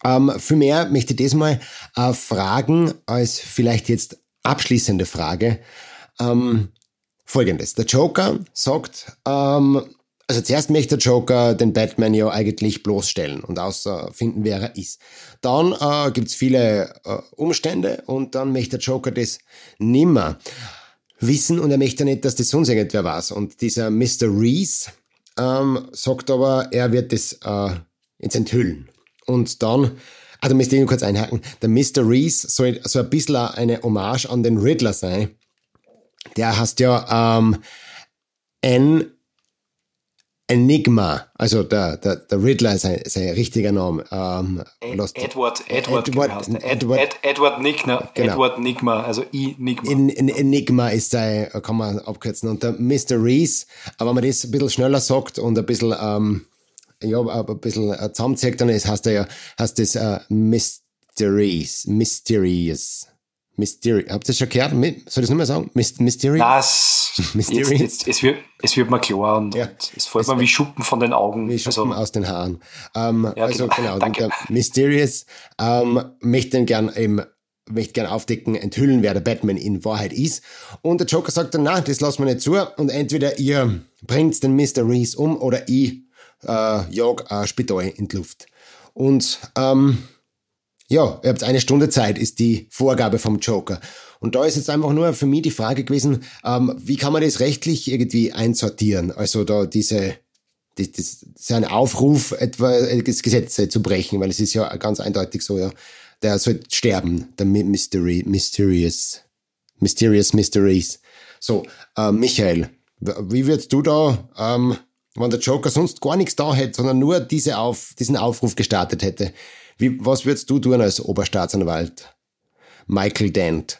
Speaker 1: Ähm, vielmehr möchte ich diesmal äh, fragen, als vielleicht jetzt abschließende Frage, ähm, folgendes. Der Joker sagt, ähm, also zuerst möchte der Joker den Batman ja eigentlich bloßstellen und ausfinden, wer er ist. Dann äh, gibt's viele äh, Umstände und dann möchte der Joker das nimmer wissen und er möchte nicht, dass das sonst irgendwer weiß. Und dieser Mr. Reese ähm, sagt aber, er wird das äh, jetzt enthüllen. Und dann, also müsst ihr kurz einhaken, der Mr. Reese soll so ein bisschen eine Hommage an den Riddler sein. Der heißt ja ähm, N Enigma, also der, der, der Riddler ist sein, sein richtiger Name. Ähm,
Speaker 2: Edward, Edward, Edward, Edward, Edward, Ed, Edward Nickner, genau. Edward Nigma, also Enigma.
Speaker 1: In, in, Enigma ist sein, kann man abkürzen. Und der Mr. Reese, aber wenn man das ein bisschen schneller sagt und ein bisschen, ähm, ja, ein bisschen äh, zusammenzieht, dann ist, heißt ja, heißt das äh, Mysteries, Mysterious. Mystery. Habt ihr das schon gehört? Soll ich das mehr sagen? Mystery?
Speaker 2: Nein, es, Mystery? Jetzt, jetzt, es, wird, es wird mir klar und, ja. es fällt mir wie Schuppen von den Augen.
Speaker 1: Wie Schuppen also, aus den Haaren. Ähm, ja, also genau, genau der Mysterious ähm, möchte gern eben möchte gern aufdecken, enthüllen, wer der Batman in Wahrheit ist. Und der Joker sagt dann, nein, das lassen wir nicht zu. Und entweder ihr bringt den Mr. Reese um oder ich äh, jag ein Spital in die Luft. Und ähm, ja, ihr habt eine Stunde Zeit, ist die Vorgabe vom Joker. Und da ist jetzt einfach nur für mich die Frage gewesen, ähm, wie kann man das rechtlich irgendwie einsortieren? Also da diese, das, das ist ein Aufruf, etwa das Gesetz zu brechen, weil es ist ja ganz eindeutig so, ja, der soll sterben, der Mystery, Mysterious, Mysterious Mysteries. So, äh, Michael, wie würdest du da, ähm, wenn der Joker sonst gar nichts da hätte, sondern nur diese auf, diesen Aufruf gestartet hätte, wie, was würdest du tun als Oberstaatsanwalt? Michael Dent.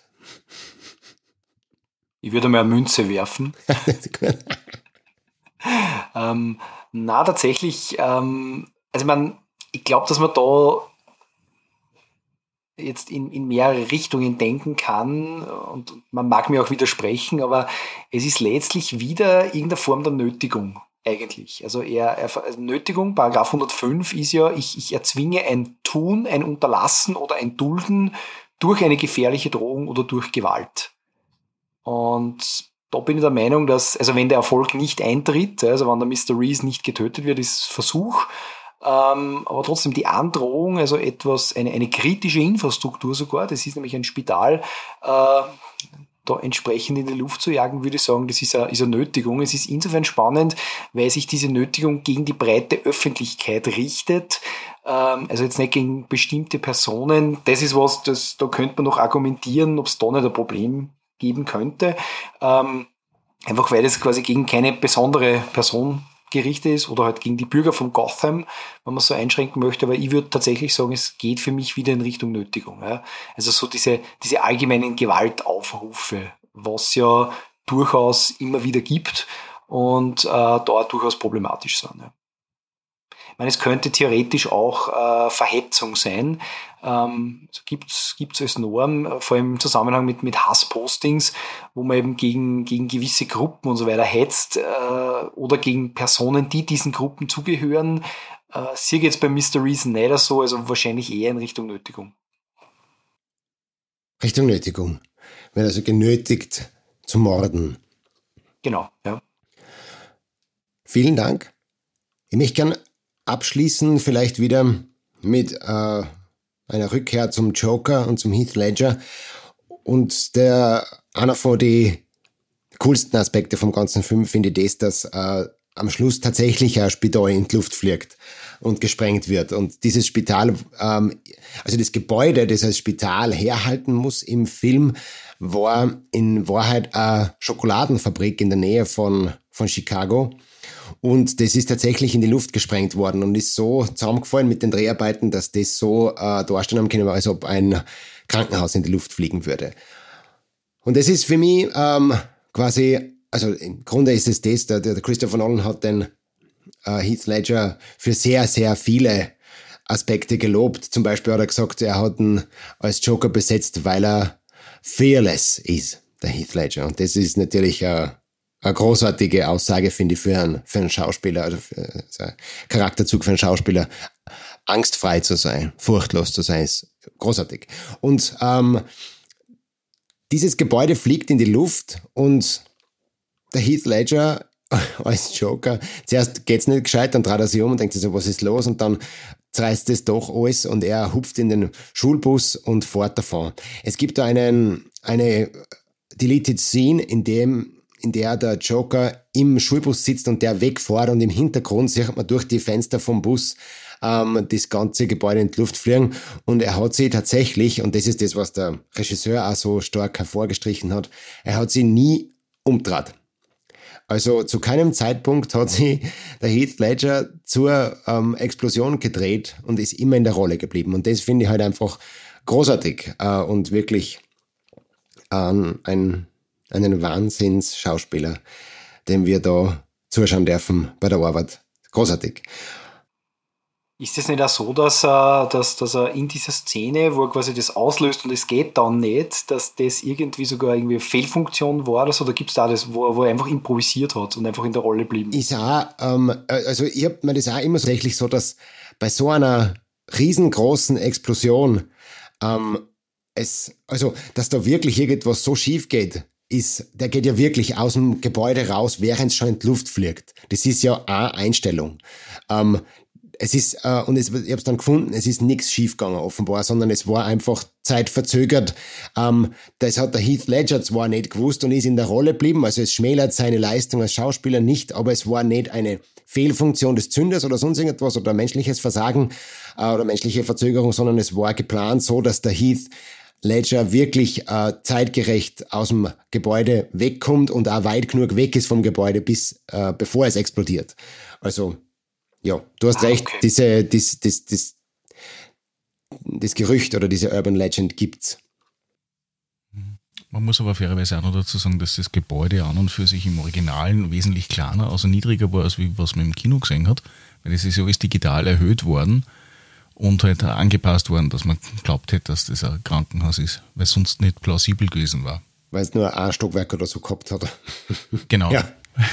Speaker 2: Ich würde mal eine Münze werfen. ähm, na, tatsächlich, ähm, also man, ich glaube, dass man da jetzt in, in mehrere Richtungen denken kann und man mag mir auch widersprechen, aber es ist letztlich wieder irgendeine Form der Nötigung eigentlich. Also er, er also Nötigung, Paragraph 105 ist ja, ich, ich erzwinge ein Tun, ein Unterlassen oder ein Dulden durch eine gefährliche Drohung oder durch Gewalt. Und da bin ich der Meinung, dass, also wenn der Erfolg nicht eintritt, also wenn der Mr. Reese nicht getötet wird, ist Versuch, ähm, aber trotzdem die Androhung, also etwas, eine, eine kritische Infrastruktur sogar, das ist nämlich ein Spital, äh, da entsprechend in die Luft zu jagen, würde ich sagen, das ist eine, ist eine Nötigung. Es ist insofern spannend, weil sich diese Nötigung gegen die breite Öffentlichkeit richtet. Ähm, also jetzt nicht gegen bestimmte Personen. Das ist was, das, da könnte man noch argumentieren, ob es da nicht ein Problem geben könnte. Ähm, einfach weil es quasi gegen keine besondere Person gerichtet ist oder halt gegen die Bürger von Gotham, wenn man so einschränken möchte. Aber ich würde tatsächlich sagen, es geht für mich wieder in Richtung Nötigung. Ja. Also so diese, diese allgemeinen Gewaltaufrufe, was ja durchaus immer wieder gibt und äh, dort durchaus problematisch sind. Ja. Ich meine, es könnte theoretisch auch äh, Verhetzung sein. Ähm, gibt's gibt's als Norm, äh, vor allem im Zusammenhang mit, mit Hasspostings, wo man eben gegen, gegen gewisse Gruppen und so weiter hetzt äh, oder gegen Personen, die diesen Gruppen zugehören. Äh, sehe jetzt bei Mr. Reason leider so, also wahrscheinlich eher in Richtung Nötigung.
Speaker 1: Richtung Nötigung. Wenn also genötigt zu morden.
Speaker 2: Genau, ja.
Speaker 1: Vielen Dank. Ich möchte gerne abschließen, vielleicht wieder mit äh, einer Rückkehr zum Joker und zum Heath Ledger. Und der einer von den coolsten Aspekte vom ganzen Film finde ich das, dass äh, am Schluss tatsächlich ein Spital in die Luft fliegt und gesprengt wird. Und dieses Spital, ähm, also das Gebäude, das als Spital herhalten muss im Film, war in Wahrheit eine Schokoladenfabrik in der Nähe von, von Chicago. Und das ist tatsächlich in die Luft gesprengt worden und ist so zusammengefallen mit den Dreharbeiten, dass das so äh, darstellen haben können, als ob ein Krankenhaus in die Luft fliegen würde. Und das ist für mich ähm, quasi, also im Grunde ist es das, der, der Christopher Nolan hat den äh, Heath Ledger für sehr, sehr viele Aspekte gelobt. Zum Beispiel hat er gesagt, er hat ihn als Joker besetzt, weil er fearless ist, der Heath Ledger. Und das ist natürlich äh, eine großartige Aussage, finde ich, für einen, für einen Schauspieler, also für, also ein Charakterzug für einen Schauspieler, angstfrei zu sein, furchtlos zu sein, ist großartig. Und ähm, dieses Gebäude fliegt in die Luft und der Heath Ledger als Joker, zuerst geht's nicht gescheit, dann dreht er sich um und denkt sich so, was ist los? Und dann zerreißt es doch alles und er hupft in den Schulbus und fährt davon. Es gibt da einen, eine Deleted Scene, in dem in der der Joker im Schulbus sitzt und der wegfährt und im Hintergrund sieht man durch die Fenster vom Bus ähm, das ganze Gebäude in die Luft fliegen und er hat sie tatsächlich, und das ist das, was der Regisseur auch so stark hervorgestrichen hat, er hat sie nie umdraht. Also zu keinem Zeitpunkt hat sie der Heath Ledger zur ähm, Explosion gedreht und ist immer in der Rolle geblieben. Und das finde ich halt einfach großartig äh, und wirklich äh, ein einen Wahnsinns-Schauspieler, dem wir da zuschauen dürfen bei der Arbeit. Großartig.
Speaker 2: Ist es nicht auch so, dass er, dass, dass er in dieser Szene, wo er quasi das auslöst und es geht dann nicht, dass das irgendwie sogar irgendwie eine Fehlfunktion war oder so? Oder gibt es da das, wo, wo er einfach improvisiert hat und einfach in der Rolle blieb?
Speaker 1: Ist auch, ähm, also ich habe mir das auch immer tatsächlich so, dass bei so einer riesengroßen Explosion ähm, es, also, dass da wirklich irgendwas so schief geht, ist, der geht ja wirklich aus dem Gebäude raus, während es schon in die Luft fliegt. Das ist ja eine Einstellung. Ähm, es ist, äh, und es, ich habe es dann gefunden, es ist nichts schiefgegangen offenbar, sondern es war einfach zeitverzögert. Ähm, das hat der Heath Ledger zwar nicht gewusst und ist in der Rolle geblieben, also es schmälert seine Leistung als Schauspieler nicht, aber es war nicht eine Fehlfunktion des Zünders oder sonst irgendwas oder menschliches Versagen äh, oder menschliche Verzögerung, sondern es war geplant so, dass der Heath Ledger wirklich äh, zeitgerecht aus dem Gebäude wegkommt und auch weit genug weg ist vom Gebäude, bis äh, bevor es explodiert. Also ja, du hast ah, recht, okay. diese, das, das, das, das Gerücht oder diese Urban Legend gibt's.
Speaker 3: Man muss aber fairerweise auch noch dazu sagen, dass das Gebäude an und für sich im Originalen wesentlich kleiner, also niedriger war, als wie was man im Kino gesehen hat. Weil das ist ja alles digital erhöht worden und halt angepasst worden, dass man glaubt hätte, dass das ein Krankenhaus ist, weil es sonst nicht plausibel gewesen war.
Speaker 1: Weil es nur ein Stockwerk oder so gehabt hat.
Speaker 3: Genau. Ja.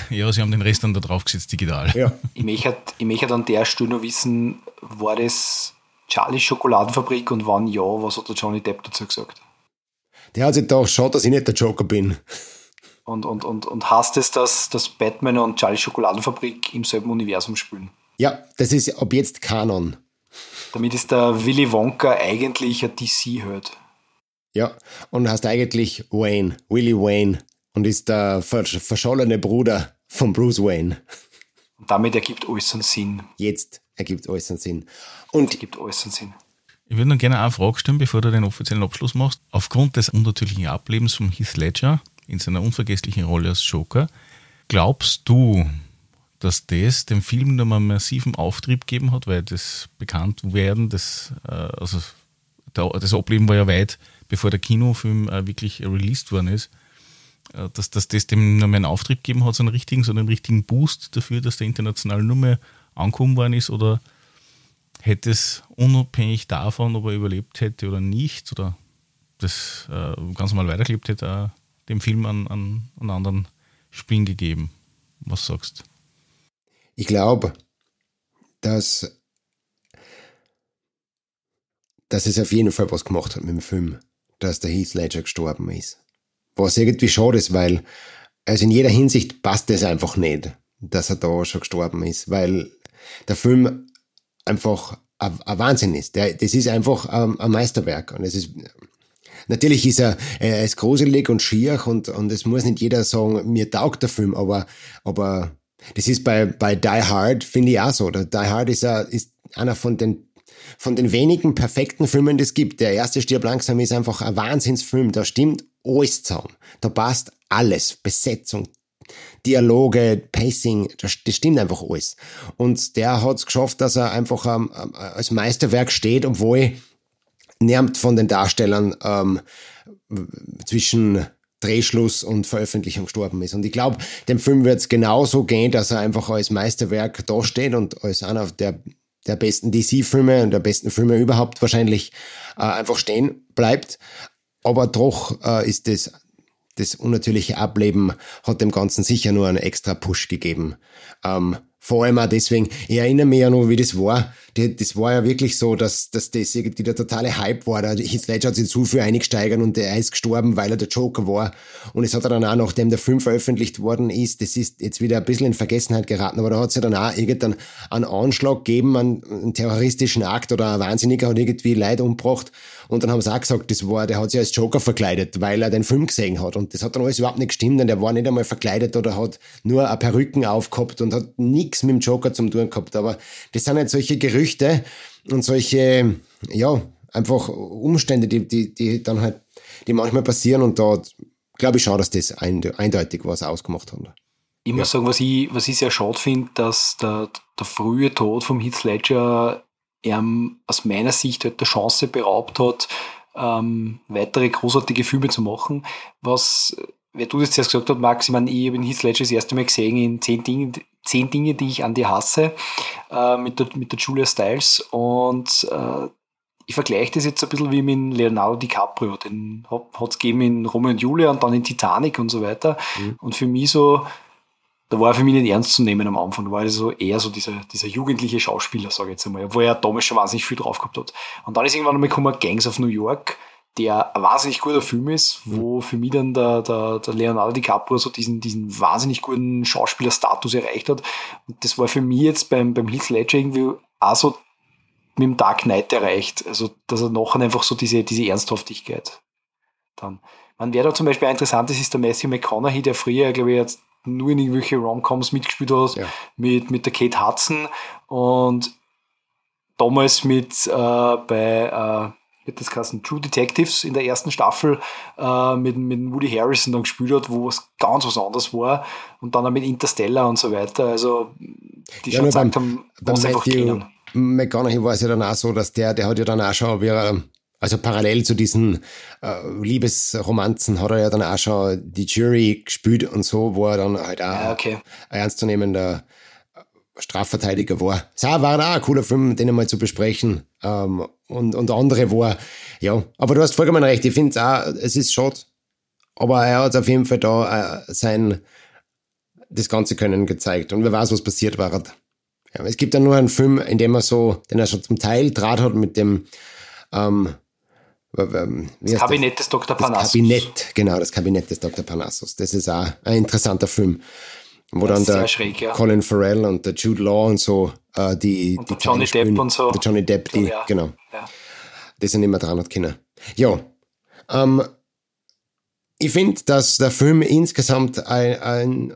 Speaker 3: ja, sie haben den Rest dann da drauf gesetzt, digital.
Speaker 2: Ja. Ich möchte, ich möchte an der Stelle noch wissen, war das Charlies Schokoladenfabrik und wann ja, was hat der Johnny Depp dazu gesagt?
Speaker 1: Der hat sich gedacht, schade, dass ich nicht der Joker bin.
Speaker 2: Und, und, und, und heißt es, dass, dass Batman und Charlie Schokoladenfabrik im selben Universum spielen?
Speaker 1: Ja, das ist ab jetzt Kanon.
Speaker 2: Damit ist der Willy Wonka eigentlich ein DC-Held.
Speaker 1: Ja, und heißt eigentlich Wayne, Willy Wayne und ist der verschollene Bruder von Bruce Wayne.
Speaker 2: Und damit ergibt alles einen Sinn.
Speaker 1: Jetzt ergibt alles einen Sinn. Und
Speaker 2: ergibt alles einen Sinn.
Speaker 3: Ich würde noch gerne eine Frage stellen, bevor du den offiziellen Abschluss machst. Aufgrund des unnatürlichen Ablebens von Heath Ledger in seiner unvergesslichen Rolle als Joker, glaubst du, dass das dem Film nochmal einen massiven Auftrieb gegeben hat, weil das Bekanntwerden, das, äh, also das Ableben war ja weit, bevor der Kinofilm äh, wirklich released worden ist, äh, dass, dass das dem nochmal einen Auftrieb gegeben hat, so einen richtigen, so einen richtigen Boost dafür, dass der international nur mehr angekommen worden ist oder hätte es unabhängig davon, ob er überlebt hätte oder nicht, oder das äh, ganz normal weitergelebt hätte, dem Film an, an, an anderen Spin gegeben. Was sagst du?
Speaker 1: Ich glaube, dass, dass es auf jeden Fall was gemacht hat mit dem Film, dass der Heath Ledger gestorben ist. Was irgendwie schade ist, weil also in jeder Hinsicht passt es einfach nicht, dass er da schon gestorben ist, weil der Film einfach ein, Wahnsinn ist. Das ist einfach ein, ein Meisterwerk. Und es ist, natürlich ist er, er ist gruselig und schier und, und es muss nicht jeder sagen, mir taugt der Film, aber, aber das ist bei, bei Die Hard, finde ich auch so. Die Hard ist, a, ist einer von den von den wenigen perfekten Filmen, die es gibt. Der erste Stirb langsam ist einfach ein Wahnsinnsfilm. Da stimmt alles zusammen. Da passt alles. Besetzung, Dialoge, Pacing, das, das stimmt einfach alles. Und der hat es geschafft, dass er einfach ähm, ähm, als Meisterwerk steht, obwohl niemand von den Darstellern ähm, zwischen Drehschluss und Veröffentlichung gestorben ist. Und ich glaube, dem Film wird es genauso gehen, dass er einfach als Meisterwerk dasteht und als einer der, der besten DC-Filme und der besten Filme überhaupt wahrscheinlich äh, einfach stehen bleibt. Aber doch äh, ist das das unnatürliche Ableben hat dem Ganzen sicher nur einen extra Push gegeben. Ähm, vor allem auch deswegen, ich erinnere mich ja noch, wie das war. Das war ja wirklich so, dass, dass das irgendwie der totale Hype war. Der Heath Ledger hat sich zu viel eingesteigert und er ist gestorben, weil er der Joker war. Und es hat er dann auch, nachdem der Film veröffentlicht worden ist, das ist jetzt wieder ein bisschen in Vergessenheit geraten, aber da hat es ja dann auch irgendeinen einen Anschlag gegeben, einen, einen terroristischen Akt oder ein Wahnsinniger hat irgendwie Leid umgebracht. Und dann haben sie auch gesagt, das war, der hat sich als Joker verkleidet, weil er den Film gesehen hat. Und das hat dann alles überhaupt nicht gestimmt, denn der war nicht einmal verkleidet oder hat nur eine Perücken aufgehabt und hat nichts mit dem Joker zum tun gehabt. Aber das sind halt solche Gerüchte und solche, ja, einfach Umstände, die, die, die dann halt, die manchmal passieren und da glaube ich schon, dass das eindeutig was ausgemacht hat.
Speaker 2: Ich muss ja. sagen, was ich, was ich sehr schade finde, dass der, der frühe Tod vom Heath Ledger ähm, aus meiner Sicht halt der Chance beraubt hat, ähm, weitere großartige Filme zu machen. Was, wer du das zuerst gesagt hast, Max, ich meine, ich habe in Heath Ledger das erste Mal gesehen in zehn Dingen, zehn Dinge, die ich an dir hasse, äh, mit, der, mit der Julia Stiles und äh, ich vergleiche das jetzt ein bisschen wie mit Leonardo DiCaprio. Den hat es gegeben in Romeo und Julia und dann in Titanic und so weiter. Mhm. Und für mich so da war er für mich nicht ernst zu nehmen am Anfang. Da war er so eher so dieser, dieser jugendliche Schauspieler, sage ich jetzt einmal, wo er damals schon wahnsinnig viel drauf gehabt hat. Und dann ist irgendwann einmal gekommen Gangs of New York, der ein wahnsinnig guter Film ist, wo für mich dann der, der, der Leonardo DiCaprio so diesen, diesen wahnsinnig guten Schauspielerstatus erreicht hat. Und das war für mich jetzt beim, beim Heath Ledger irgendwie auch so mit dem Dark Knight erreicht. Also, dass er nachher einfach so diese, diese Ernsthaftigkeit dann. Man, wer da zum Beispiel interessant ist, ist der Matthew McConaughey, der früher, glaube ich, jetzt nur in irgendwelche Romcoms mitgespielt hat, ja. mit, mit der Kate Hudson und damals mit äh, bei äh, wird das heißen, True Detectives in der ersten Staffel äh, mit, mit Woody Harrison dann gespielt hat, wo es ganz was anderes war und dann auch mit Interstellar und so weiter. Also die ja, schon gesagt beim, haben, was
Speaker 1: einfach kennen. McConaughey war es ja dann auch so, dass der, der hat ja dann auch schon, wie er also parallel zu diesen äh, Liebesromanzen hat er ja dann auch schon die Jury gespielt und so, wo er dann halt auch ja, okay. ein ernstzunehmender Strafverteidiger war. Es war auch ein cooler Film, den einmal zu besprechen. Ähm, und, und andere war, ja, aber du hast vollkommen recht, ich finde es auch, es ist schade. Aber er hat auf jeden Fall da äh, sein, das ganze Können gezeigt. Und wer weiß, was passiert war. Ja, es gibt ja nur einen Film, in dem er so, den er schon zum Teil Draht hat mit dem ähm,
Speaker 2: das Kabinett das? des Dr. Parnassus.
Speaker 1: Das Kabinett, genau, das Kabinett des Dr. Parnassus. Das ist auch ein interessanter Film. Wo dann der schräg, ja. Colin Farrell und der Jude Law und so äh, die,
Speaker 2: und die Johnny Depp und so.
Speaker 1: Der Johnny Depp, die, ja. genau. Ja. Die sind immer dran und Kinder. Ja. Ähm, ich finde, dass der Film insgesamt ein, ein,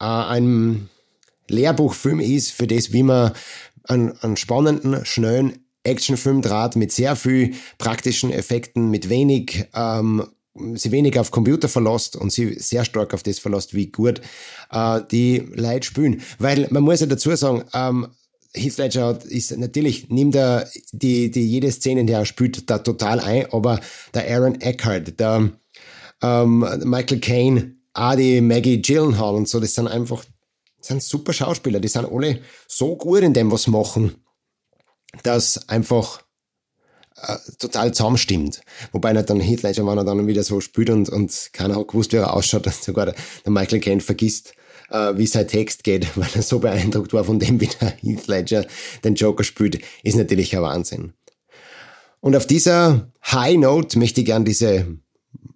Speaker 1: äh, ein Lehrbuchfilm ist für das, wie man einen, einen spannenden, schnellen Actionfilm draht mit sehr viel praktischen Effekten, mit wenig, ähm, sie wenig auf Computer verlässt und sie sehr stark auf das verlässt, wie gut äh, die Leute spielen. Weil man muss ja dazu sagen, ähm, Heath Ledger ist natürlich, nimmt er die, die jede Szene, der er spielt, da total ein, aber der Aaron Eckhart, der ähm, Michael Caine, auch die Maggie Gyllenhaal und so, das sind einfach, das sind super Schauspieler, die sind alle so gut in dem, was machen das einfach äh, total zusammenstimmt. Wobei nicht dann Heath Ledger, wenn er dann wieder so spielt und, und keiner hat gewusst, wie er ausschaut, dass sogar der, der Michael Caine vergisst, äh, wie sein Text geht, weil er so beeindruckt war von dem, wie der Heath Ledger den Joker spielt, ist natürlich ein Wahnsinn. Und auf dieser High Note möchte ich gern diese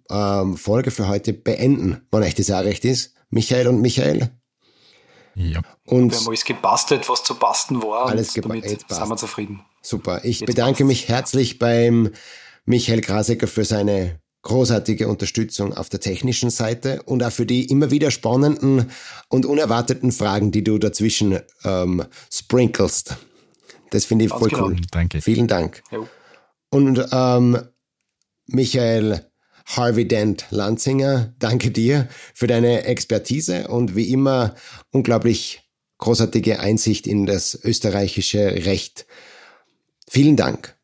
Speaker 1: ähm, Folge für heute beenden, wenn euch das auch recht ist. Michael und Michael,
Speaker 2: ja. Und wir haben alles gebastelt, was zu basten war.
Speaker 1: Alles gebastelt.
Speaker 2: Sind wir zufrieden.
Speaker 1: Super. Ich Jetzt bedanke passt. mich herzlich beim Michael Krasecker für seine großartige Unterstützung auf der technischen Seite und auch für die immer wieder spannenden und unerwarteten Fragen, die du dazwischen ähm, sprinkelst. Das finde ich Ganz voll genau. cool.
Speaker 3: Danke.
Speaker 1: Vielen Dank. Jo. Und ähm, Michael Harvey Dent Lanzinger, danke dir für deine Expertise und wie immer unglaublich großartige Einsicht in das österreichische Recht. Vielen Dank.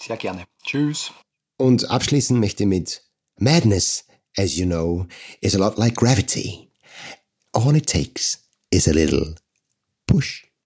Speaker 2: Sehr gerne. Tschüss.
Speaker 1: Und abschließen möchte mit Madness, as you know, is a lot like gravity. All it takes is a little push.